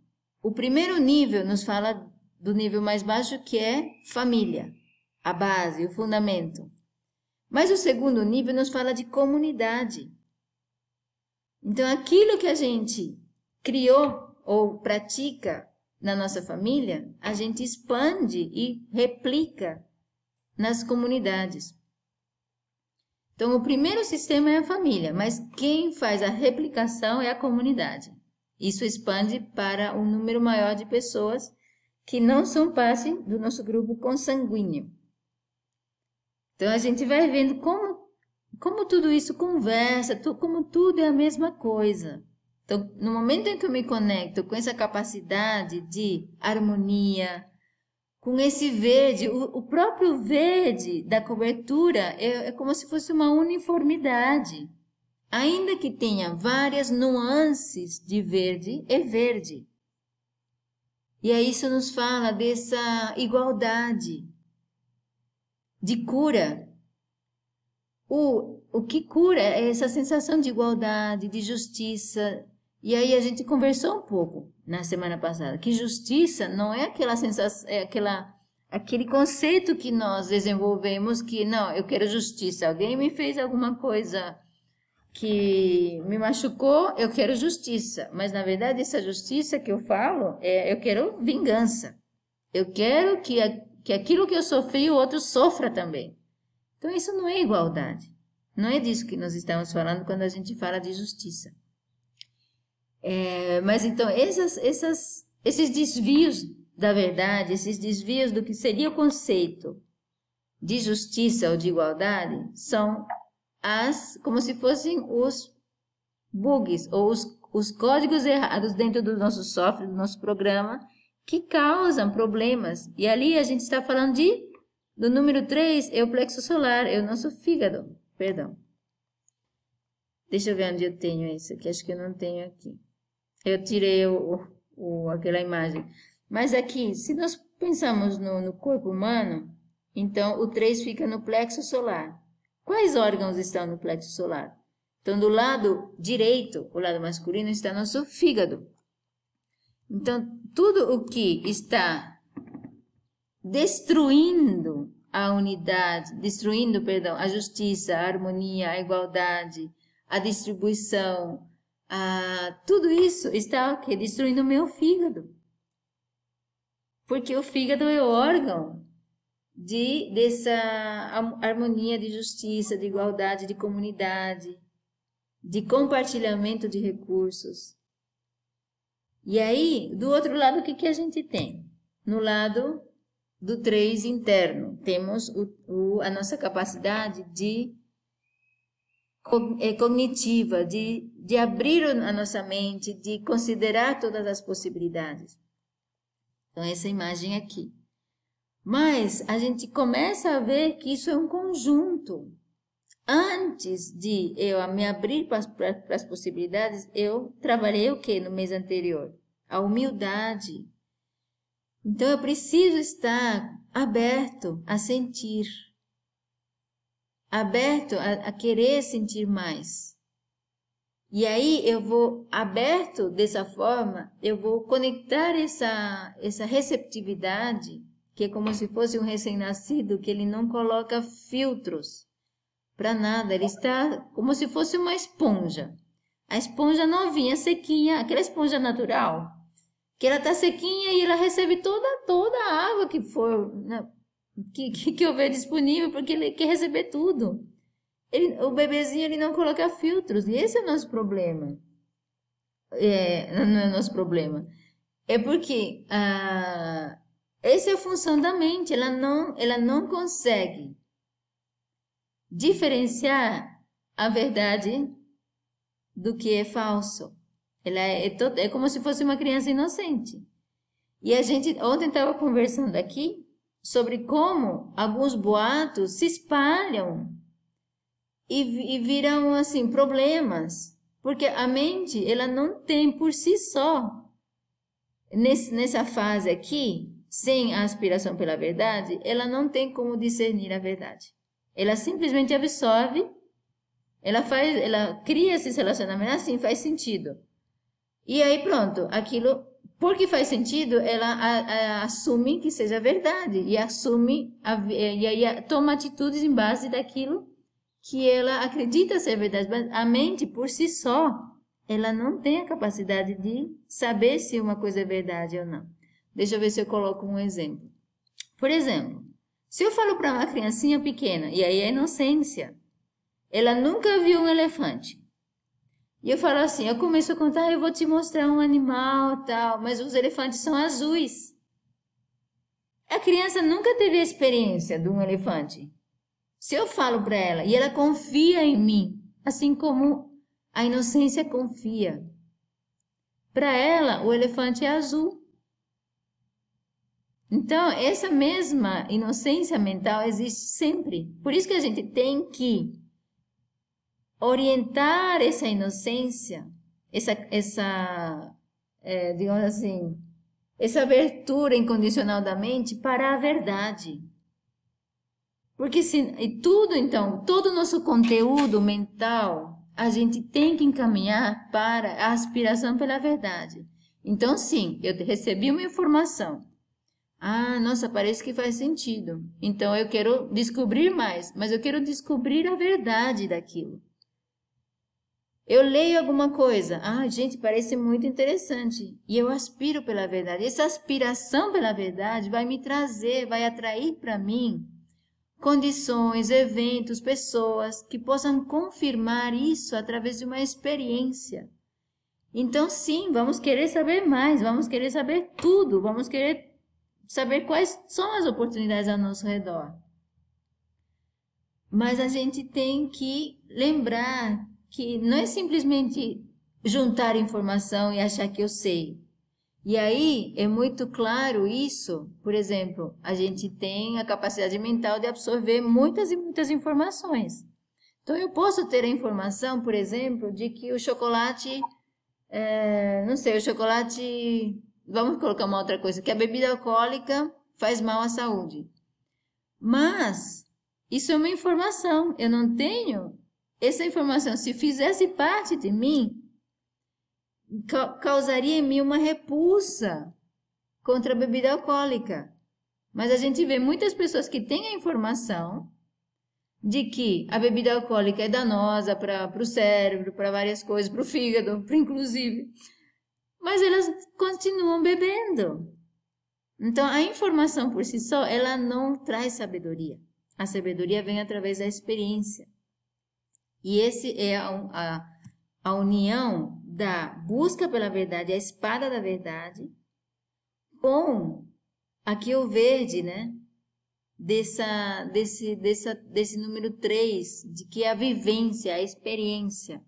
o primeiro nível nos fala do nível mais baixo, que é família, a base, o fundamento. Mas o segundo nível nos fala de comunidade. Então, aquilo que a gente criou ou pratica na nossa família, a gente expande e replica nas comunidades. Então, o primeiro sistema é a família, mas quem faz a replicação é a comunidade. Isso expande para um número maior de pessoas que não são parte do nosso grupo consanguíneo. Então, a gente vai vendo como, como tudo isso conversa, como tudo é a mesma coisa. Então, no momento em que eu me conecto com essa capacidade de harmonia, com esse verde, o, o próprio verde da cobertura é, é como se fosse uma uniformidade. Ainda que tenha várias nuances de verde, é verde. E aí isso nos fala dessa igualdade, de cura. O, o que cura é essa sensação de igualdade, de justiça, e aí a gente conversou um pouco na semana passada que justiça não é aquela sensação, é aquela aquele conceito que nós desenvolvemos que não, eu quero justiça. Alguém me fez alguma coisa que me machucou, eu quero justiça. Mas na verdade essa justiça que eu falo é eu quero vingança. Eu quero que, a, que aquilo que eu sofri o outro sofra também. Então isso não é igualdade. Não é disso que nós estamos falando quando a gente fala de justiça. É, mas então, essas, essas, esses desvios da verdade, esses desvios do que seria o conceito de justiça ou de igualdade, são as, como se fossem os bugs ou os, os códigos errados dentro do nosso software, do nosso programa, que causam problemas. E ali a gente está falando de, do número 3, é o plexo solar, é o nosso fígado, perdão. Deixa eu ver onde eu tenho isso aqui, acho que eu não tenho aqui eu tirei o, o, aquela imagem. Mas aqui, se nós pensamos no, no corpo humano, então o 3 fica no plexo solar. Quais órgãos estão no plexo solar? Então, do lado direito, o lado masculino, está nosso fígado. Então, tudo o que está destruindo a unidade, destruindo, perdão, a justiça, a harmonia, a igualdade, a distribuição, ah, tudo isso está o quê? destruindo o meu fígado. Porque o fígado é o órgão de dessa harmonia de justiça, de igualdade, de comunidade, de compartilhamento de recursos. E aí, do outro lado, o que, que a gente tem? No lado do três interno, temos o, o, a nossa capacidade de é, cognitiva, de, de abrir a nossa mente, de considerar todas as possibilidades. Então, essa imagem aqui. Mas a gente começa a ver que isso é um conjunto. Antes de eu me abrir para, as possibilidades, eu trabalhei o que no mês anterior? A humildade. Então eu preciso estar aberto a sentir aberto a, a querer sentir mais. E aí eu vou aberto dessa forma, eu vou conectar essa essa receptividade, que é como se fosse um recém-nascido que ele não coloca filtros para nada, ele está como se fosse uma esponja. A esponja novinha, sequinha, aquela esponja natural, que ela está sequinha e ela recebe toda toda a água que for, né, que, que, que houver disponível, porque ele quer receber tudo. Ele, o bebezinho ele não coloca filtros, e esse é o nosso problema. É, não é nosso problema. É porque ah, essa é a função da mente, ela não, ela não consegue diferenciar a verdade do que é falso. Ela é, é, é como se fosse uma criança inocente. E a gente ontem estava conversando aqui sobre como alguns boatos se espalham e, e viram assim problemas, porque a mente ela não tem por si só nesse, nessa fase aqui, sem a aspiração pela verdade, ela não tem como discernir a verdade. Ela simplesmente absorve, ela faz, ela cria esses relacionamentos assim, faz sentido. E aí pronto, aquilo, porque faz sentido, ela a, a, assume que seja verdade e assume a, e aí toma atitudes em base daquilo que ela acredita ser verdade. Mas a mente por si só, ela não tem a capacidade de saber se uma coisa é verdade ou não. Deixa eu ver se eu coloco um exemplo. Por exemplo, se eu falo para uma criancinha pequena, e aí é inocência, ela nunca viu um elefante. E eu falo assim, eu começo a contar, eu vou te mostrar um animal tal, mas os elefantes são azuis. A criança nunca teve a experiência de um elefante. Se eu falo para ela e ela confia em mim, assim como a inocência confia, para ela o elefante é azul. Então, essa mesma inocência mental existe sempre. Por isso que a gente tem que orientar essa inocência, essa, essa é, digamos assim, essa abertura incondicional da mente para a verdade. Porque se, e tudo então, todo o nosso conteúdo mental, a gente tem que encaminhar para a aspiração pela verdade. Então, sim, eu recebi uma informação. Ah, nossa, parece que faz sentido. Então eu quero descobrir mais, mas eu quero descobrir a verdade daquilo. Eu leio alguma coisa, ah, gente, parece muito interessante, e eu aspiro pela verdade. Essa aspiração pela verdade vai me trazer, vai atrair para mim condições, eventos, pessoas que possam confirmar isso através de uma experiência. Então, sim, vamos querer saber mais, vamos querer saber tudo, vamos querer saber quais são as oportunidades ao nosso redor. Mas a gente tem que lembrar que não é simplesmente juntar informação e achar que eu sei. E aí é muito claro isso. Por exemplo, a gente tem a capacidade mental de absorver muitas e muitas informações. Então eu posso ter a informação, por exemplo, de que o chocolate, é, não sei, o chocolate, vamos colocar uma outra coisa, que a bebida alcoólica faz mal à saúde. Mas isso é uma informação. Eu não tenho essa informação, se fizesse parte de mim, causaria em mim uma repulsa contra a bebida alcoólica. Mas a gente vê muitas pessoas que têm a informação de que a bebida alcoólica é danosa para o cérebro, para várias coisas, para o fígado, inclusive. Mas elas continuam bebendo. Então, a informação por si só, ela não traz sabedoria. A sabedoria vem através da experiência. E esse é a, a, a união da busca pela verdade, a espada da verdade, com aqui o verde, né? Dessa, desse, dessa, desse número 3, de que é a vivência, a experiência,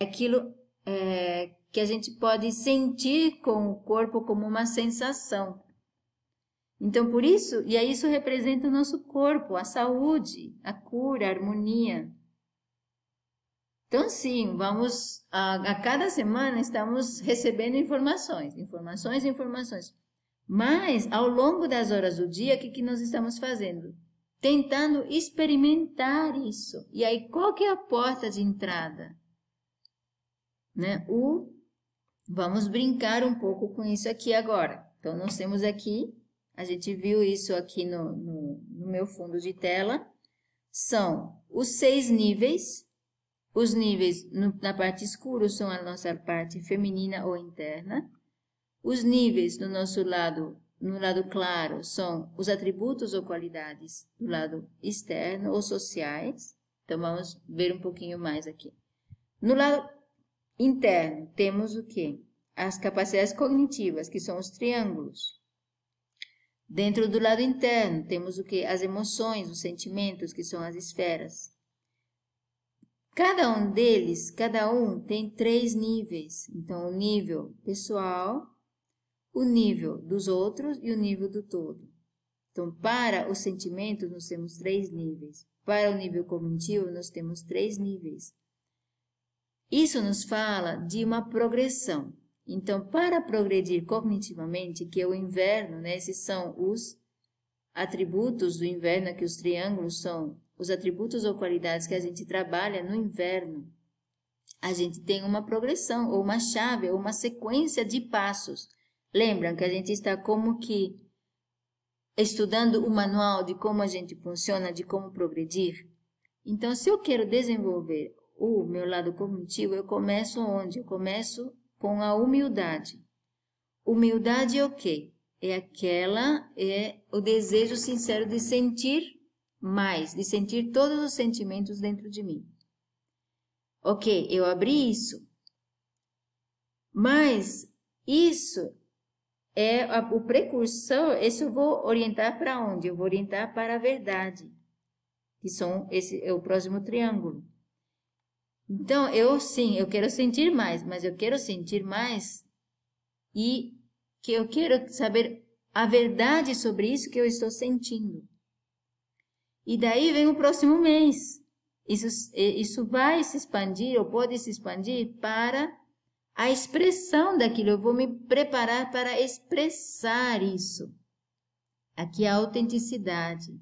aquilo é, que a gente pode sentir com o corpo como uma sensação. Então, por isso, e aí isso representa o nosso corpo, a saúde, a cura, a harmonia. Então, sim, vamos, a, a cada semana estamos recebendo informações, informações, informações. Mas, ao longo das horas do dia, o que, que nós estamos fazendo? Tentando experimentar isso. E aí, qual que é a porta de entrada? Né? O, vamos brincar um pouco com isso aqui agora. Então, nós temos aqui, a gente viu isso aqui no, no, no meu fundo de tela, são os seis níveis os níveis no, na parte escura são a nossa parte feminina ou interna. Os níveis no nosso lado, no lado claro, são os atributos ou qualidades do lado externo ou sociais. Então vamos ver um pouquinho mais aqui. No lado interno, temos o que? As capacidades cognitivas, que são os triângulos. Dentro do lado interno, temos o que? As emoções, os sentimentos, que são as esferas. Cada um deles, cada um tem três níveis. Então, o nível pessoal, o nível dos outros e o nível do todo. Então, para os sentimentos, nós temos três níveis. Para o nível cognitivo, nós temos três níveis. Isso nos fala de uma progressão. Então, para progredir cognitivamente, que é o inverno, né, esses são os atributos do inverno, que os triângulos são os atributos ou qualidades que a gente trabalha no inverno. A gente tem uma progressão, ou uma chave, ou uma sequência de passos. Lembram que a gente está como que estudando o manual de como a gente funciona, de como progredir? Então, se eu quero desenvolver o meu lado cognitivo, eu começo onde? Eu começo com a humildade. Humildade é o quê? É aquela, é o desejo sincero de sentir mais, de sentir todos os sentimentos dentro de mim. Ok, eu abri isso, mas isso é a, o precursor, isso eu vou orientar para onde? Eu vou orientar para a verdade, que são esse é o próximo triângulo. Então, eu sim, eu quero sentir mais, mas eu quero sentir mais e que eu quero saber a verdade sobre isso que eu estou sentindo. E daí vem o próximo mês. Isso, isso vai se expandir, ou pode se expandir para a expressão daquilo. Eu vou me preparar para expressar isso. Aqui é a autenticidade.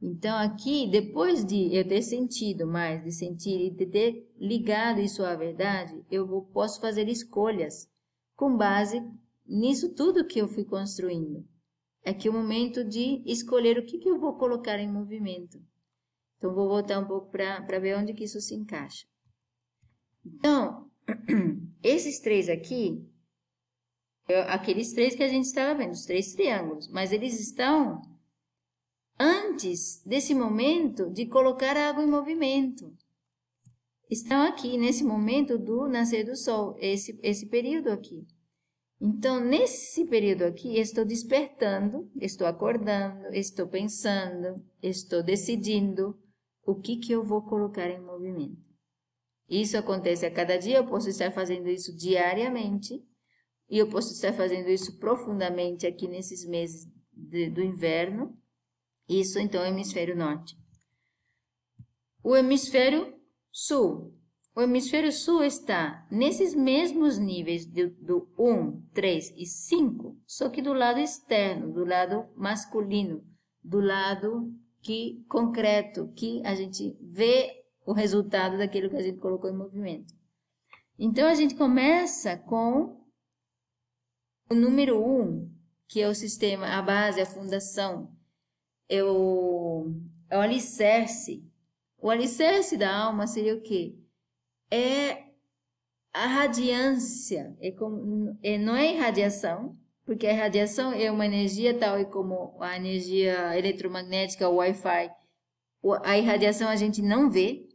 Então, aqui, depois de eu ter sentido mais, de sentir e de ter ligado isso à verdade, eu vou, posso fazer escolhas com base nisso tudo que eu fui construindo. É aqui é o momento de escolher o que, que eu vou colocar em movimento. Então, vou voltar um pouco para ver onde que isso se encaixa. Então, [CLEARS THROAT] esses três aqui, aqueles três que a gente estava vendo, os três triângulos, mas eles estão antes desse momento de colocar a água em movimento. Estão aqui nesse momento do nascer do sol, esse, esse período aqui. Então, nesse período aqui, estou despertando, estou acordando, estou pensando, estou decidindo o que, que eu vou colocar em movimento. Isso acontece a cada dia, eu posso estar fazendo isso diariamente, e eu posso estar fazendo isso profundamente aqui nesses meses de, do inverno, isso então é o hemisfério norte. O hemisfério sul. O hemisfério sul está nesses mesmos níveis do, do 1, 3 e 5, só que do lado externo, do lado masculino, do lado que concreto, que a gente vê o resultado daquilo que a gente colocou em movimento. Então a gente começa com o número 1, que é o sistema, a base, a fundação, o, é o alicerce. O alicerce da alma seria o quê? É a radiância, é como, é, não é irradiação, porque a radiação é uma energia tal e como a energia eletromagnética, o Wi-Fi. A irradiação a gente não vê.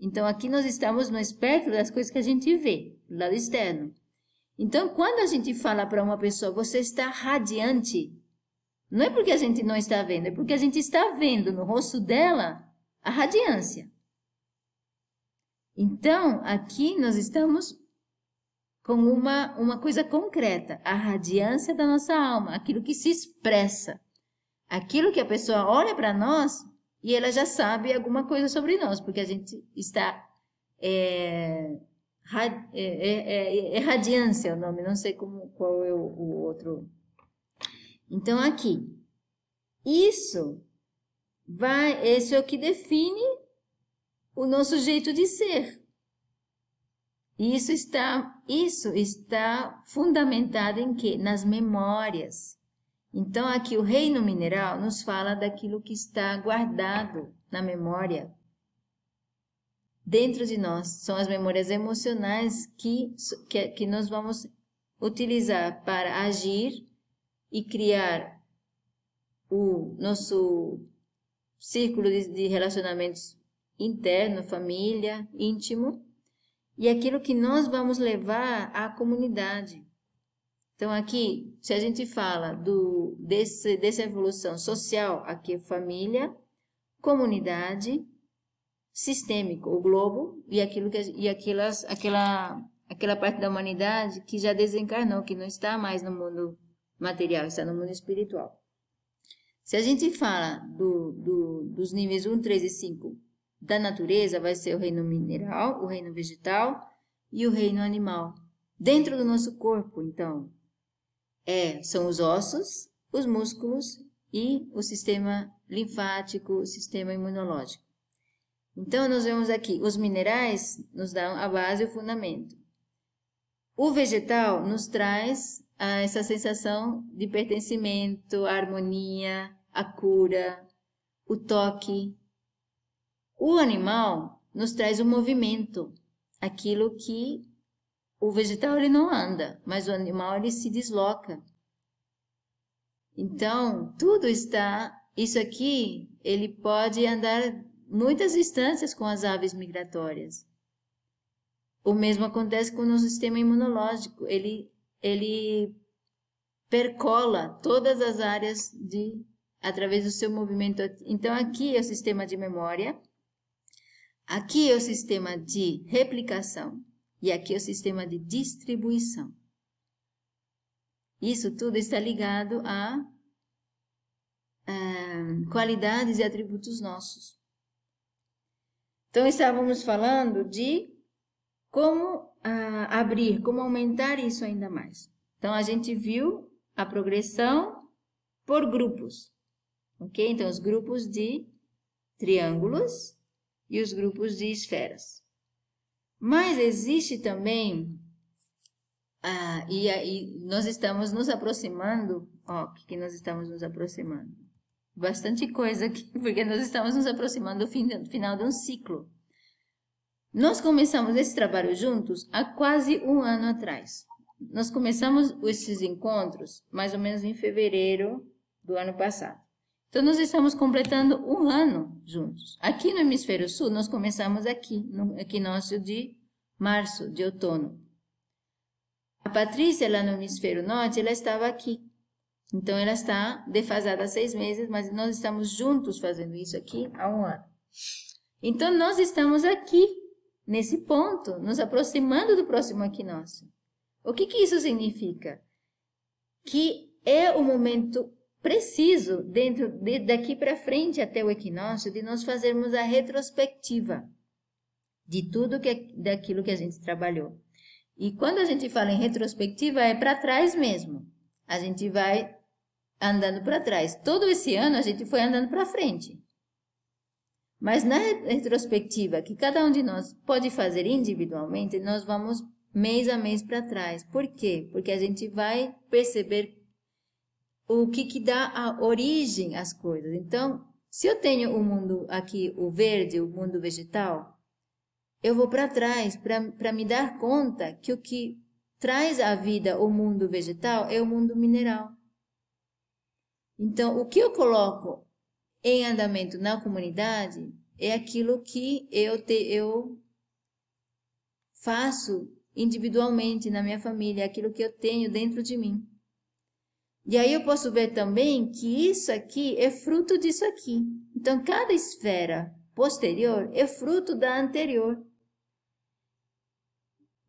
Então aqui nós estamos no espectro das coisas que a gente vê, do lado externo. Então quando a gente fala para uma pessoa, você está radiante, não é porque a gente não está vendo, é porque a gente está vendo no rosto dela a radiância. Então, aqui nós estamos com uma, uma coisa concreta, a radiância da nossa alma, aquilo que se expressa, aquilo que a pessoa olha para nós e ela já sabe alguma coisa sobre nós, porque a gente está. É, é, é, é, é radiância o nome, não sei como, qual é o, o outro então, aqui, isso vai, esse é o que define o nosso jeito de ser. Isso está, isso está fundamentado em quê? Nas memórias. Então, aqui o reino mineral nos fala daquilo que está guardado na memória dentro de nós. São as memórias emocionais que, que, que nós vamos utilizar para agir e criar o nosso círculo de, relacionamentos interno, família, íntimo, e aquilo que nós vamos levar à comunidade. Então, aqui, se a gente fala do, desse, dessa evolução social, aqui é família, comunidade, sistêmico, o globo e aquilo que e aquelas aquela aquela parte da humanidade que já desencarnou, que não está mais no mundo material, está no mundo espiritual. Se a gente fala do, do, dos níveis 1, 3 e 5 da natureza, vai ser o reino mineral, o reino vegetal e o reino animal. Dentro do nosso corpo, então, é, são os ossos, os músculos e o sistema linfático, o sistema imunológico. Então, nós vemos aqui, os minerais nos dão a base e o fundamento. O vegetal nos traz essa sensação de pertencimento, a harmonia, a cura, o toque. O animal nos traz o movimento, aquilo que o vegetal ele não anda, mas o animal ele se desloca. Então, tudo está, isso aqui, ele pode andar muitas distâncias com as aves migratórias. O mesmo acontece com o nosso sistema imunológico, ele ele percola todas as áreas de através do seu movimento. Então aqui é o sistema de memória, aqui é o sistema de replicação e aqui é o sistema de distribuição. Isso tudo está ligado a, a qualidades e atributos nossos. Então estávamos falando de como ah, abrir, como aumentar isso ainda mais. Então, a gente viu a progressão por grupos, ok? Então, os grupos de triângulos e os grupos de esferas. Mas existe também, ah, e aí nós estamos nos aproximando, ó, o que nós estamos nos aproximando? Bastante coisa aqui, [LAUGHS] porque nós estamos nos aproximando do, fim, do final de um ciclo. Nós começamos esse trabalho juntos há quase um ano atrás. Nós começamos esses encontros mais ou menos em fevereiro do ano passado. Então, nós estamos completando um ano juntos. Aqui no Hemisfério Sul, nós começamos aqui, no equinócio de março, de outono. A Patrícia, lá no Hemisfério Norte, ela estava aqui. Então, ela está defasada há seis meses, mas nós estamos juntos fazendo isso aqui há um ano. Então, nós estamos aqui nesse ponto, nos aproximando do próximo equinócio. O que, que isso significa? Que é o momento preciso, dentro de, daqui para frente até o equinócio, de nós fazermos a retrospectiva de tudo que, daquilo que a gente trabalhou. E quando a gente fala em retrospectiva, é para trás mesmo. A gente vai andando para trás. Todo esse ano a gente foi andando para frente. Mas na retrospectiva que cada um de nós pode fazer individualmente, nós vamos mês a mês para trás. Por quê? Porque a gente vai perceber o que, que dá a origem às coisas. Então, se eu tenho o mundo aqui, o verde, o mundo vegetal, eu vou para trás para me dar conta que o que traz à vida o mundo vegetal é o mundo mineral. Então, o que eu coloco em andamento na comunidade é aquilo que eu, te, eu faço individualmente na minha família, é aquilo que eu tenho dentro de mim. E aí eu posso ver também que isso aqui é fruto disso aqui. Então, cada esfera posterior é fruto da anterior.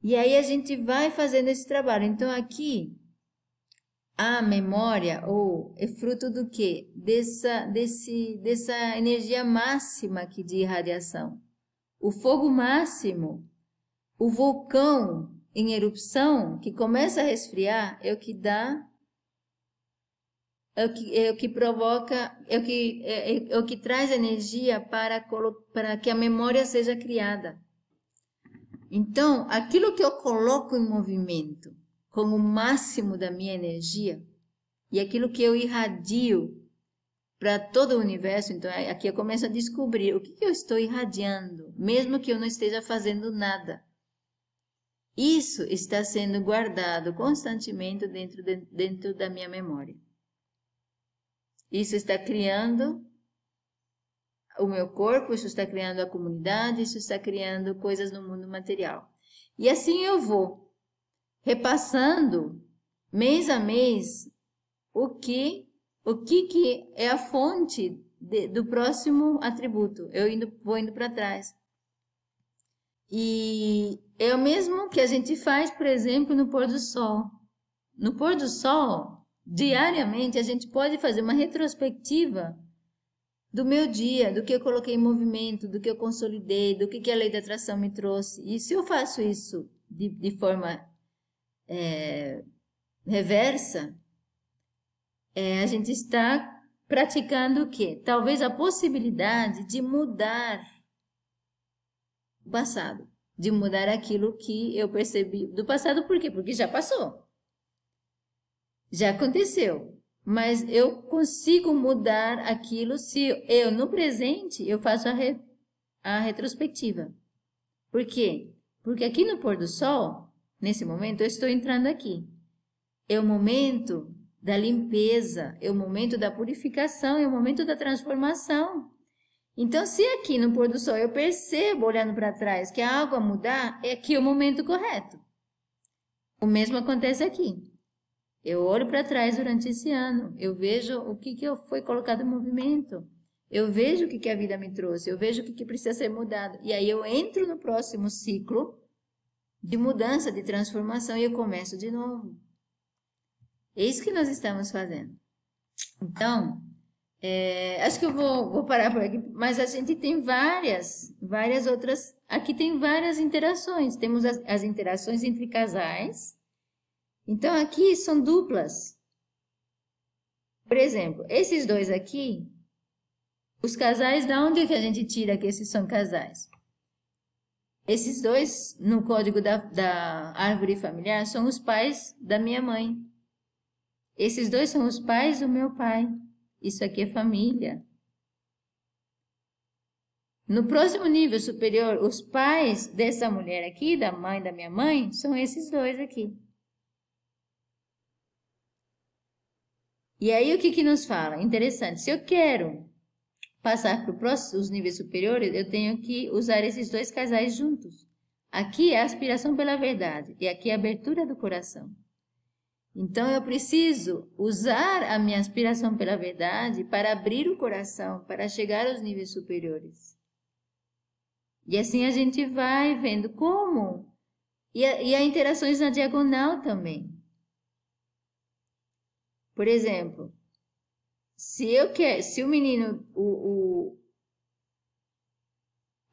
E aí a gente vai fazendo esse trabalho. Então, aqui a memória ou é fruto do que? Dessa, desse, dessa energia máxima aqui de irradiação. O fogo máximo, o vulcão em erupção que começa a resfriar é o que dá, é o que, é o que provoca, é o que, é, é o que traz energia para, para que a memória seja criada. Então, aquilo que eu coloco em movimento, com o máximo da minha energia e aquilo que eu irradio para todo o universo. Então, aqui eu começo a descobrir o que, que eu estou irradiando, mesmo que eu não esteja fazendo nada. Isso está sendo guardado constantemente dentro, de, dentro da minha memória. Isso está criando o meu corpo, isso está criando a comunidade, isso está criando coisas no mundo material. E assim eu vou repassando mês a mês o que o que, que é a fonte de, do próximo atributo. Eu indo, vou indo para trás. E é o mesmo que a gente faz, por exemplo, no pôr do sol. No pôr do sol, diariamente, a gente pode fazer uma retrospectiva do meu dia, do que eu coloquei em movimento, do que eu consolidei, do que, que a lei da atração me trouxe. E se eu faço isso de, de forma é, reversa, é, a gente está praticando o quê? Talvez a possibilidade de mudar o passado, de mudar aquilo que eu percebi do passado, por quê? Porque já passou. Já aconteceu. Mas eu consigo mudar aquilo se eu, no presente, eu faço a, re, a retrospectiva. Por quê? Porque aqui no pôr do sol, nesse momento, eu estou entrando aqui. É o momento da limpeza, é o momento da purificação, é o momento da transformação. Então, se aqui no pôr do sol eu percebo, olhando para trás, que a mudar, é aqui o momento correto. O mesmo acontece aqui. Eu olho para trás durante esse ano, eu vejo o que, que foi colocado em movimento, eu vejo o que, que a vida me trouxe, eu vejo o que, que precisa ser mudado. E aí eu entro no próximo ciclo de mudança, de transformação e eu começo de novo. É isso que nós estamos fazendo. Então, é, acho que eu vou, vou parar por aqui, mas a gente tem várias, várias outras. Aqui tem várias interações. Temos as, as interações entre casais. Então, aqui são duplas. Por exemplo, esses dois aqui, os casais, da onde que a gente tira que esses são casais? Esses dois, no código da, da árvore familiar, são os pais da minha mãe. Esses dois são os pais do meu pai. Isso aqui é família. No próximo nível superior, os pais dessa mulher aqui, da mãe da minha mãe, são esses dois aqui. E aí o que que nos fala? Interessante. Se eu quero passar para os níveis superiores, eu tenho que usar esses dois casais juntos. Aqui é a aspiração pela verdade e aqui é a abertura do coração. Então eu preciso usar a minha aspiração pela verdade para abrir o coração, para chegar aos níveis superiores. E assim a gente vai vendo como. E, e há interações na diagonal também. Por exemplo, se eu quer, se o menino, o, o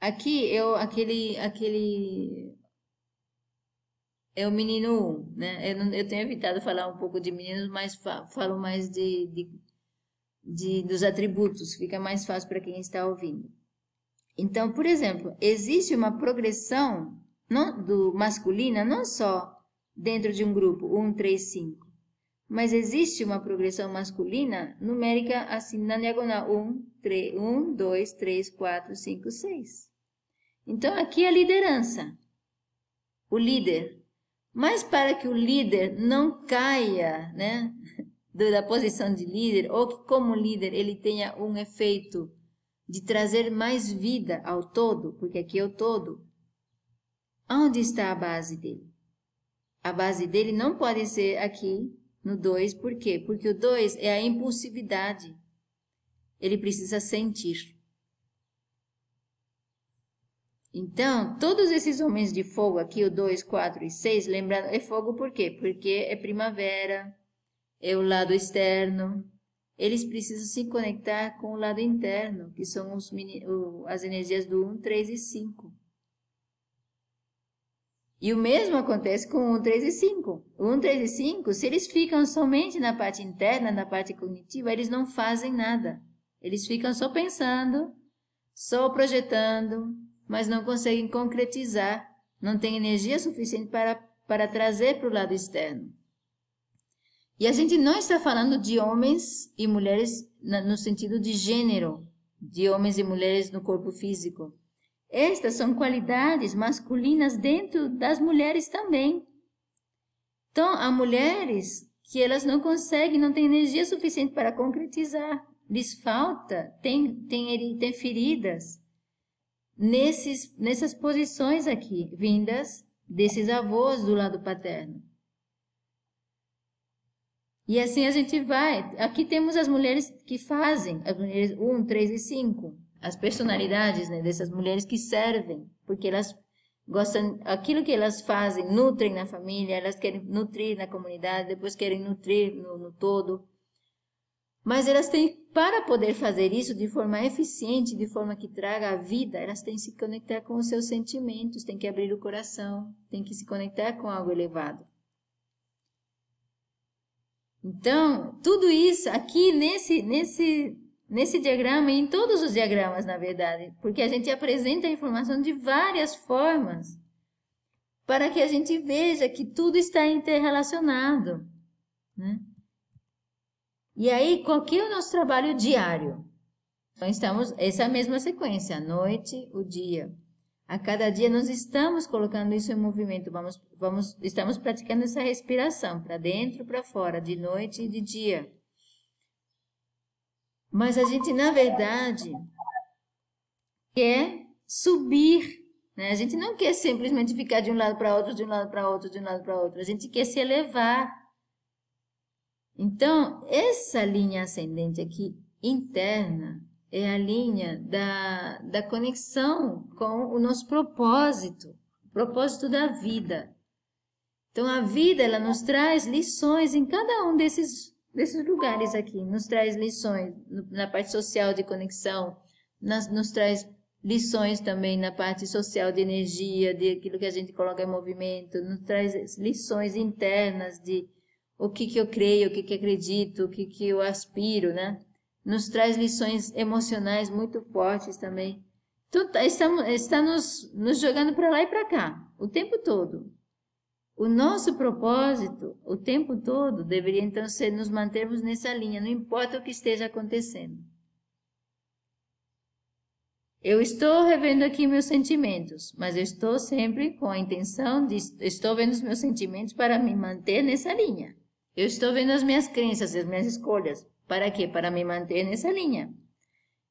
aqui eu aquele aquele é o menino 1, né? Eu, não, eu tenho evitado falar um pouco de meninos, mas fa, falo mais de, de, de, dos atributos, fica mais fácil para quem está ouvindo. Então, por exemplo, existe uma progressão não, do masculina não só dentro de um grupo 1, 3, 5, mas existe uma progressão masculina numérica assim na diagonal 1, 3, 1 2, 3, 4, 5, 6. Então, aqui é a liderança. O líder, mas para que o líder não caia, né, [LAUGHS] da posição de líder, ou que como líder ele tenha um efeito de trazer mais vida ao todo, porque aqui é o todo. Onde está a base dele? A base dele não pode ser aqui no 2, por quê? Porque o 2 é a impulsividade. Ele precisa sentir. Então, todos esses homens de fogo aqui, o 2, 4 e 6, lembrando, é fogo por quê? Porque é primavera, é o lado externo. Eles precisam se conectar com o lado interno, que são os, as energias do 1, 3 e 5. E o mesmo acontece com 1, 3 e 5. O 1, 3 e 5, se eles ficam somente na parte interna, na parte cognitiva, eles não fazem nada. Eles ficam só pensando, só projetando, mas não conseguem concretizar, não têm energia suficiente para, para trazer para o lado externo. E a gente não está falando de homens e mulheres no sentido de gênero, de homens e mulheres no corpo físico. Estas são qualidades masculinas dentro das mulheres também. Então, há mulheres que elas não conseguem, não têm energia suficiente para concretizar. Lhes falta, tem, tem, tem feridas, nesses, nessas posições aqui, vindas desses avós do lado paterno. E assim a gente vai. Aqui temos as mulheres que fazem, as mulheres 1, 3 e 5, as personalidades né, dessas mulheres que servem, porque elas gostam, aquilo que elas fazem, nutrem na família, elas querem nutrir na comunidade, depois querem nutrir no, no todo. Mas elas têm, para poder fazer isso de forma eficiente, de forma que traga a vida, elas têm que se conectar com os seus sentimentos, têm que abrir o coração, têm que se conectar com algo elevado. Então, tudo isso aqui nesse, nesse, nesse diagrama e em todos os diagramas, na verdade, porque a gente apresenta a informação de várias formas para que a gente veja que tudo está interrelacionado. Né? E aí, qual que é o nosso trabalho diário? Então, estamos, essa é mesma sequência, a noite, o dia. A cada dia nós estamos colocando isso em movimento, vamos, vamos, estamos praticando essa respiração para dentro, para fora, de noite e de dia. Mas a gente, na verdade, quer subir. Né? A gente não quer simplesmente ficar de um lado para outro, de um lado para outro, de um lado para outro. A gente quer se elevar. Então, essa linha ascendente aqui, interna, é a linha da, da conexão com o nosso propósito, o propósito da vida. Então, a vida, ela nos traz lições em cada um desses, desses lugares aqui. Nos traz lições na parte social de conexão, nas, nos traz lições também na parte social de energia, de aquilo que a gente coloca em movimento, nos traz lições internas de o que, que eu creio, o que, que acredito, o que, que eu aspiro, né? nos traz lições emocionais muito fortes também. Então, tá, estamos, está nos, nos jogando para lá e para cá, o tempo todo. O nosso propósito, o tempo todo, deveria então ser nos mantermos nessa linha, não importa o que esteja acontecendo. Eu estou revendo aqui meus sentimentos, mas eu estou sempre com a intenção de estou vendo os meus sentimentos para me manter nessa linha. Eu estou vendo as minhas crenças, as minhas escolhas, para quê? Para me manter nessa linha.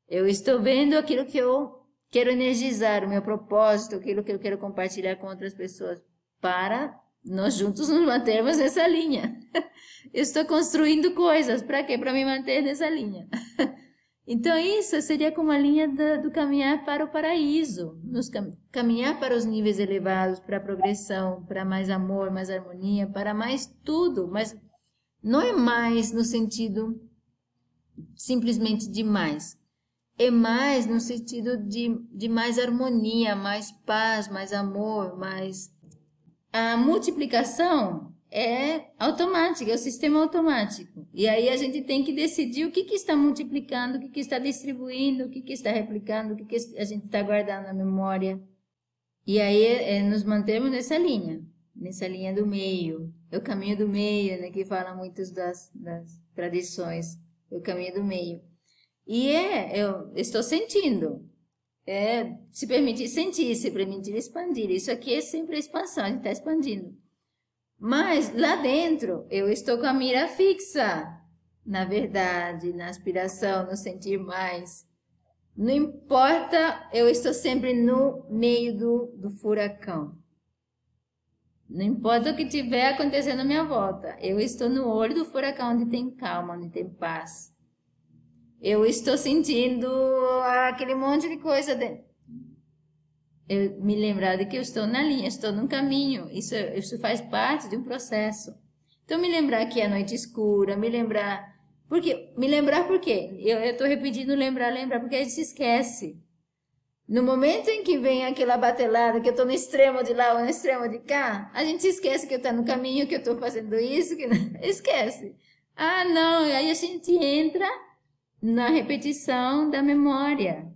Eu estou vendo aquilo que eu quero energizar, o meu propósito, aquilo que eu quero compartilhar com outras pessoas, para nós juntos nos mantermos nessa linha. [LAUGHS] Eu estou construindo coisas, para quê? Para me manter nessa linha. [LAUGHS] Então, isso seria como a linha do, do caminhar para o paraíso, nos cam caminhar para os níveis elevados, para a progressão, para mais amor, mais harmonia, para mais tudo, mas não é mais no sentido simplesmente demais. É mais no sentido de, de mais harmonia, mais paz, mais amor, mais. A multiplicação é automática, é o sistema automático. E aí a gente tem que decidir o que, que está multiplicando, o que, que está distribuindo, o que, que está replicando, o que, que a gente está guardando na memória. E aí é, nos mantemos nessa linha, nessa linha do meio. É o caminho do meio, né, que fala muitas das, das tradições o caminho do meio. E é, eu estou sentindo. É se permitir sentir, se permitir expandir. Isso aqui é sempre expansão, a gente está expandindo. Mas lá dentro eu estou com a mira fixa, na verdade, na aspiração, no sentir mais. Não importa, eu estou sempre no meio do, do furacão. Não importa o que estiver acontecendo à minha volta, eu estou no olho do furacão onde tem calma, onde tem paz. Eu estou sentindo aquele monte de coisa dentro. Eu me lembrar de que eu estou na linha, estou no caminho. Isso, isso faz parte de um processo. Então, me lembrar que é noite escura, me lembrar. Porque, me lembrar por quê? Eu estou repetindo lembrar, lembrar, porque a gente se esquece. No momento em que vem aquela batelada, que eu estou no extremo de lá ou no extremo de cá, a gente esquece que eu estou no caminho, que eu estou fazendo isso, que [LAUGHS] esquece. Ah, não, aí a gente entra na repetição da memória.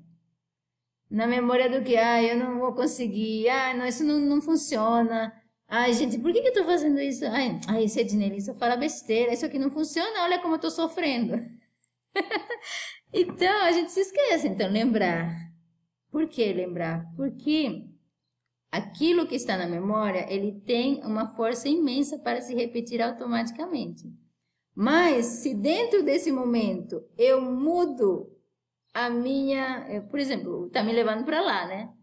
Na memória do que, ah, eu não vou conseguir, ah, não, isso não, não funciona. Ai, gente, por que, que eu tô fazendo isso? Ai, ai esse Ednelissa fala besteira, isso aqui não funciona, olha como eu tô sofrendo. [LAUGHS] então, a gente se esquece. Então, lembrar por que lembrar? Porque aquilo que está na memória, ele tem uma força imensa para se repetir automaticamente. Mas se dentro desse momento eu mudo a minha, por exemplo, está me levando para lá, né?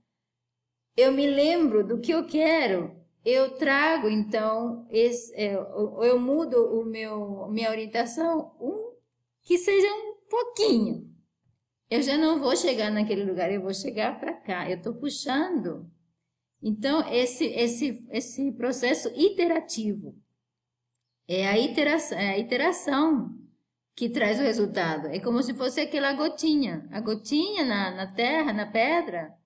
Eu me lembro do que eu quero, eu trago, então, esse, é, eu, eu mudo o meu, minha orientação um, que seja um pouquinho. Eu já não vou chegar naquele lugar, eu vou chegar para cá. Eu estou puxando. Então, esse, esse, esse processo iterativo é a iteração, é a iteração que traz o resultado. É como se fosse aquela gotinha. A gotinha na, na terra, na pedra,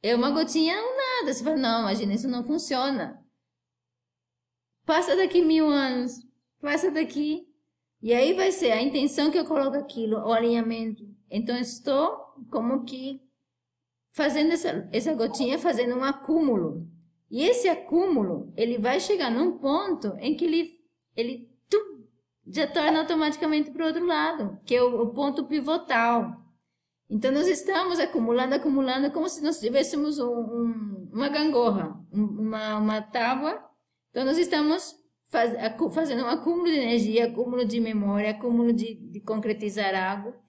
é uma gotinha um nada. Você fala, não, imagina, isso não funciona. Passa daqui mil anos, passa daqui. E aí vai ser a intenção que eu coloco aquilo, o alinhamento. Então, estou como que fazendo essa, essa gotinha, fazendo um acúmulo. E esse acúmulo, ele vai chegar num ponto em que ele, ele tum, já torna automaticamente para o outro lado, que é o, o ponto pivotal. Então, nós estamos acumulando, acumulando, como se nós tivéssemos um, um, uma gangorra, uma, uma tábua. Então, nós estamos faz, fazendo um acúmulo de energia, acúmulo de memória, acúmulo de, de concretizar algo,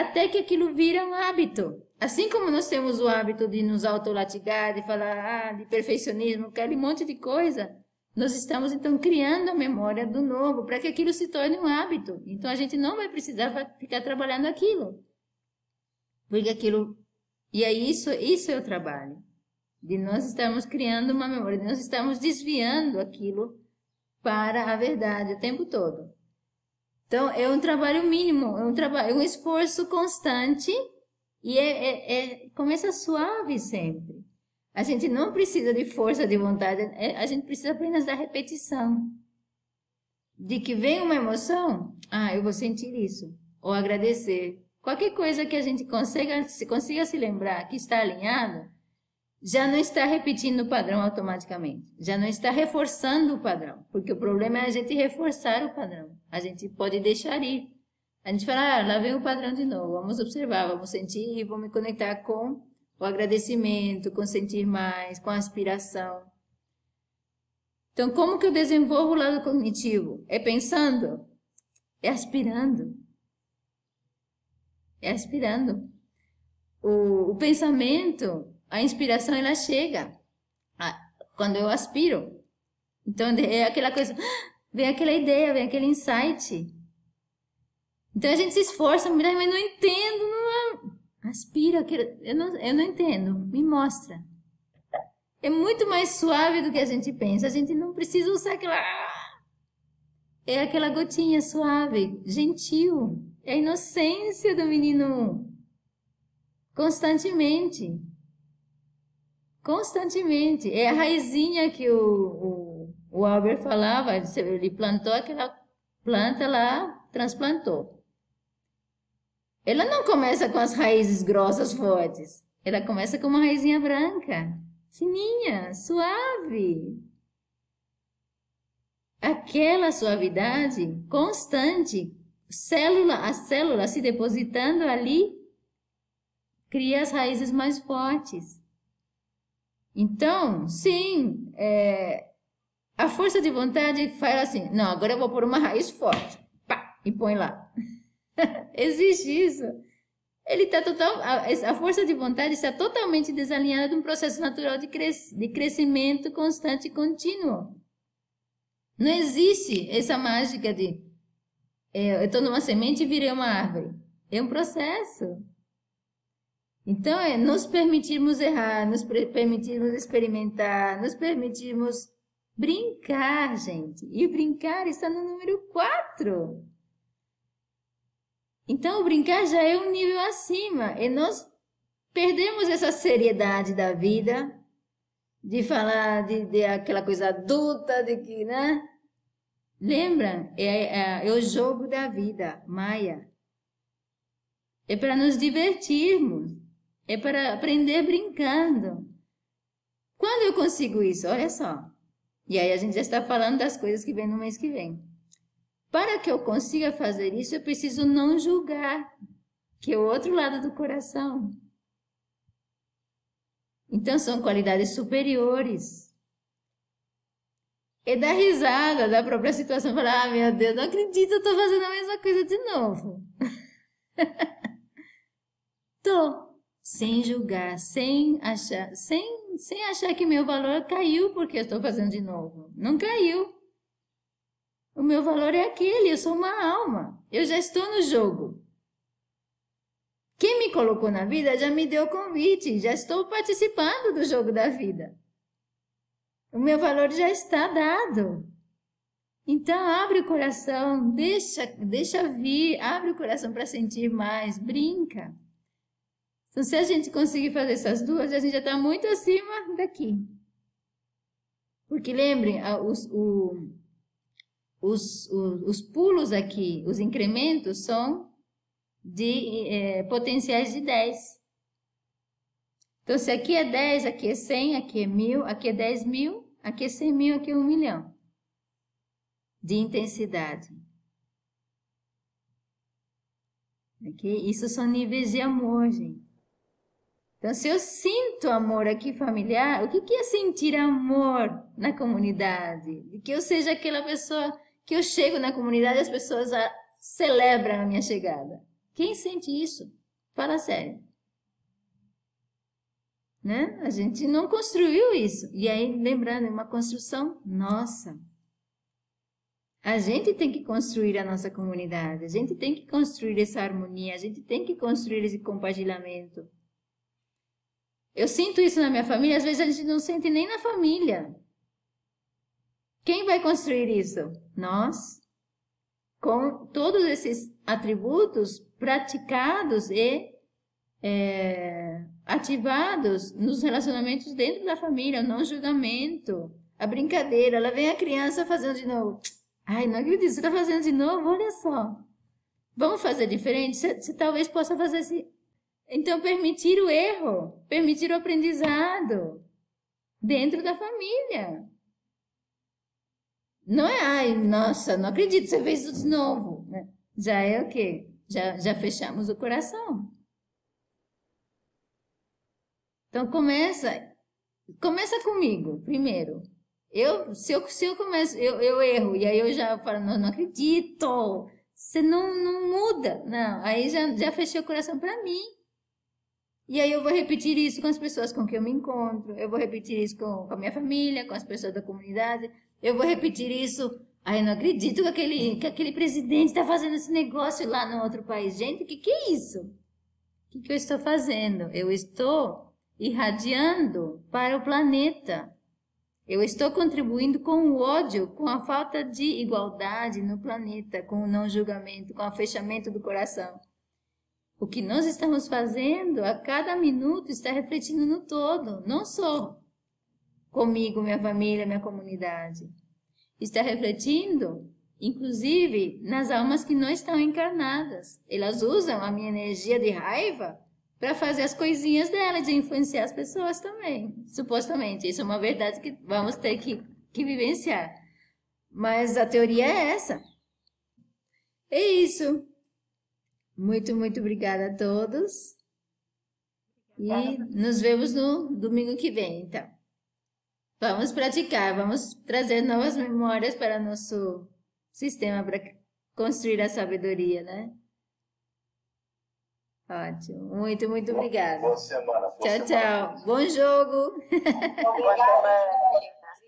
até que aquilo vira um hábito. Assim como nós temos o hábito de nos autolatigar, de falar ah, de perfeccionismo, aquele monte de coisa, nós estamos então criando a memória do novo para que aquilo se torne um hábito. Então a gente não vai precisar ficar trabalhando aquilo. Porque aquilo. E é isso, isso é o trabalho. De nós estarmos criando uma memória, de nós estamos desviando aquilo para a verdade o tempo todo. Então, é um trabalho mínimo, é um, trabalho, é um esforço constante e é, é, é, começa suave sempre. A gente não precisa de força de vontade, é, a gente precisa apenas da repetição. De que vem uma emoção, ah, eu vou sentir isso, ou agradecer, Qualquer coisa que a gente consiga consiga se lembrar que está alinhado, já não está repetindo o padrão automaticamente, já não está reforçando o padrão, porque o problema é a gente reforçar o padrão. A gente pode deixar ir. A gente fala, ah, lá vem o padrão de novo, vamos observar, vamos sentir, vamos me conectar com o agradecimento, com sentir mais, com a aspiração. Então, como que eu desenvolvo o lado cognitivo? É pensando? É aspirando? é aspirando. O, o pensamento, a inspiração, ela chega quando eu aspiro. Então, é aquela coisa, [GASPS] vem aquela ideia, vem aquele insight. Então, a gente se esforça, mas não entendo, não aspira, eu não, eu não entendo, me mostra. É muito mais suave do que a gente pensa, a gente não precisa usar aquela... É aquela gotinha suave, gentil. É a inocência do menino. Constantemente. Constantemente. É a raizinha que o, o, o Albert falava. Ele plantou aquela planta lá, transplantou. Ela não começa com as raízes grossas, fortes. Ela começa com uma raizinha branca, fininha, suave. Aquela suavidade constante célula a célula se depositando ali cria as raízes mais fortes. Então, sim, é, a força de vontade faz assim, não, agora eu vou pôr uma raiz forte, pá, e põe lá. [LAUGHS] Existe isso. Ele tá total, a, a, força de vontade está totalmente desalinhada de um processo natural de, cres, de crescimento constante e contínuo. Não existe essa mágica de é, eu estou numa semente e virei uma árvore. É um processo. Então, é nos permitirmos errar, nos permitirmos experimentar, nos permitirmos brincar, gente. E brincar está no número 4. Então, o brincar já é um nível acima. E nós perdemos essa seriedade da vida, de falar de, de aquela coisa adulta, de que, né? Lembra? É, é, é o jogo da vida, Maia. É para nos divertirmos. É para aprender brincando. Quando eu consigo isso? Olha só. E aí a gente já está falando das coisas que vem no mês que vem. Para que eu consiga fazer isso, eu preciso não julgar, que é o outro lado do coração. Então são qualidades superiores e dar risada da própria situação. Falar, ah, meu Deus, não acredito, eu tô fazendo a mesma coisa de novo. [LAUGHS] tô. Sem julgar, sem achar, sem sem achar que meu valor caiu porque eu estou fazendo de novo. Não caiu. O meu valor é aquele, eu sou uma alma. Eu já estou no jogo. Quem me colocou na vida já me deu o convite, já estou participando do jogo da vida. O meu valor já está dado. Então abre o coração, deixa, deixa vir, abre o coração para sentir mais, brinca. Então, se a gente conseguir fazer essas duas, a gente já está muito acima daqui. Porque lembrem, os, o, os, os, os pulos aqui, os incrementos são de é, potenciais de 10. Então, se aqui é 10, aqui é 100, aqui é 1000, aqui é 10 mil, aqui é 100 mil, aqui é 1 milhão de intensidade. Okay? Isso são níveis de amor, gente. Então, se eu sinto amor aqui familiar, o que é sentir amor na comunidade? De que eu seja aquela pessoa que eu chego na comunidade e as pessoas celebram a minha chegada. Quem sente isso? Fala sério. Né? A gente não construiu isso. E aí, lembrando, é uma construção nossa. A gente tem que construir a nossa comunidade, a gente tem que construir essa harmonia, a gente tem que construir esse compartilhamento. Eu sinto isso na minha família, às vezes a gente não sente nem na família. Quem vai construir isso? Nós. Com todos esses atributos praticados e é, ativados nos relacionamentos dentro da família, o não julgamento, a brincadeira. Ela vem a criança fazendo de novo. Ai, não acredito, você está fazendo de novo? Olha só. Vamos fazer diferente? Você, você talvez possa fazer assim. Então, permitir o erro, permitir o aprendizado dentro da família. Não é, ai, nossa, não acredito, você fez isso de novo. Né? Já é o quê? Já, já fechamos o coração. Então começa, começa comigo primeiro. Eu, se eu, se eu começo, eu, eu erro, e aí eu já falo, não, não acredito, você não, não muda. Não, aí já, já fechei o coração para mim. E aí eu vou repetir isso com as pessoas com quem eu me encontro, eu vou repetir isso com, com a minha família, com as pessoas da comunidade, eu vou repetir isso. Ai, não acredito que aquele, que aquele presidente está fazendo esse negócio lá no outro país. Gente, o que, que é isso? O que, que eu estou fazendo? Eu estou irradiando para o planeta. Eu estou contribuindo com o ódio, com a falta de igualdade no planeta, com o não julgamento, com o fechamento do coração. O que nós estamos fazendo a cada minuto está refletindo no todo, não só comigo, minha família, minha comunidade. Está refletindo, inclusive, nas almas que não estão encarnadas. Elas usam a minha energia de raiva para fazer as coisinhas delas, de influenciar as pessoas também. Supostamente, isso é uma verdade que vamos ter que, que vivenciar. Mas a teoria é essa. É isso. Muito, muito obrigada a todos. E nos vemos no domingo que vem, então. Vamos praticar, vamos trazer novas memórias para nosso sistema para construir a sabedoria, né? Ótimo. Muito, muito obrigada. Boa semana. Boa tchau, semana. tchau. Bom jogo. Obrigada.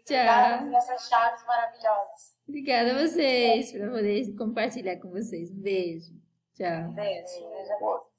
tchau. por essas chaves maravilhosas. Obrigada a vocês por poder compartilhar com vocês. Um beijo. Tchau. Beijo. Boa.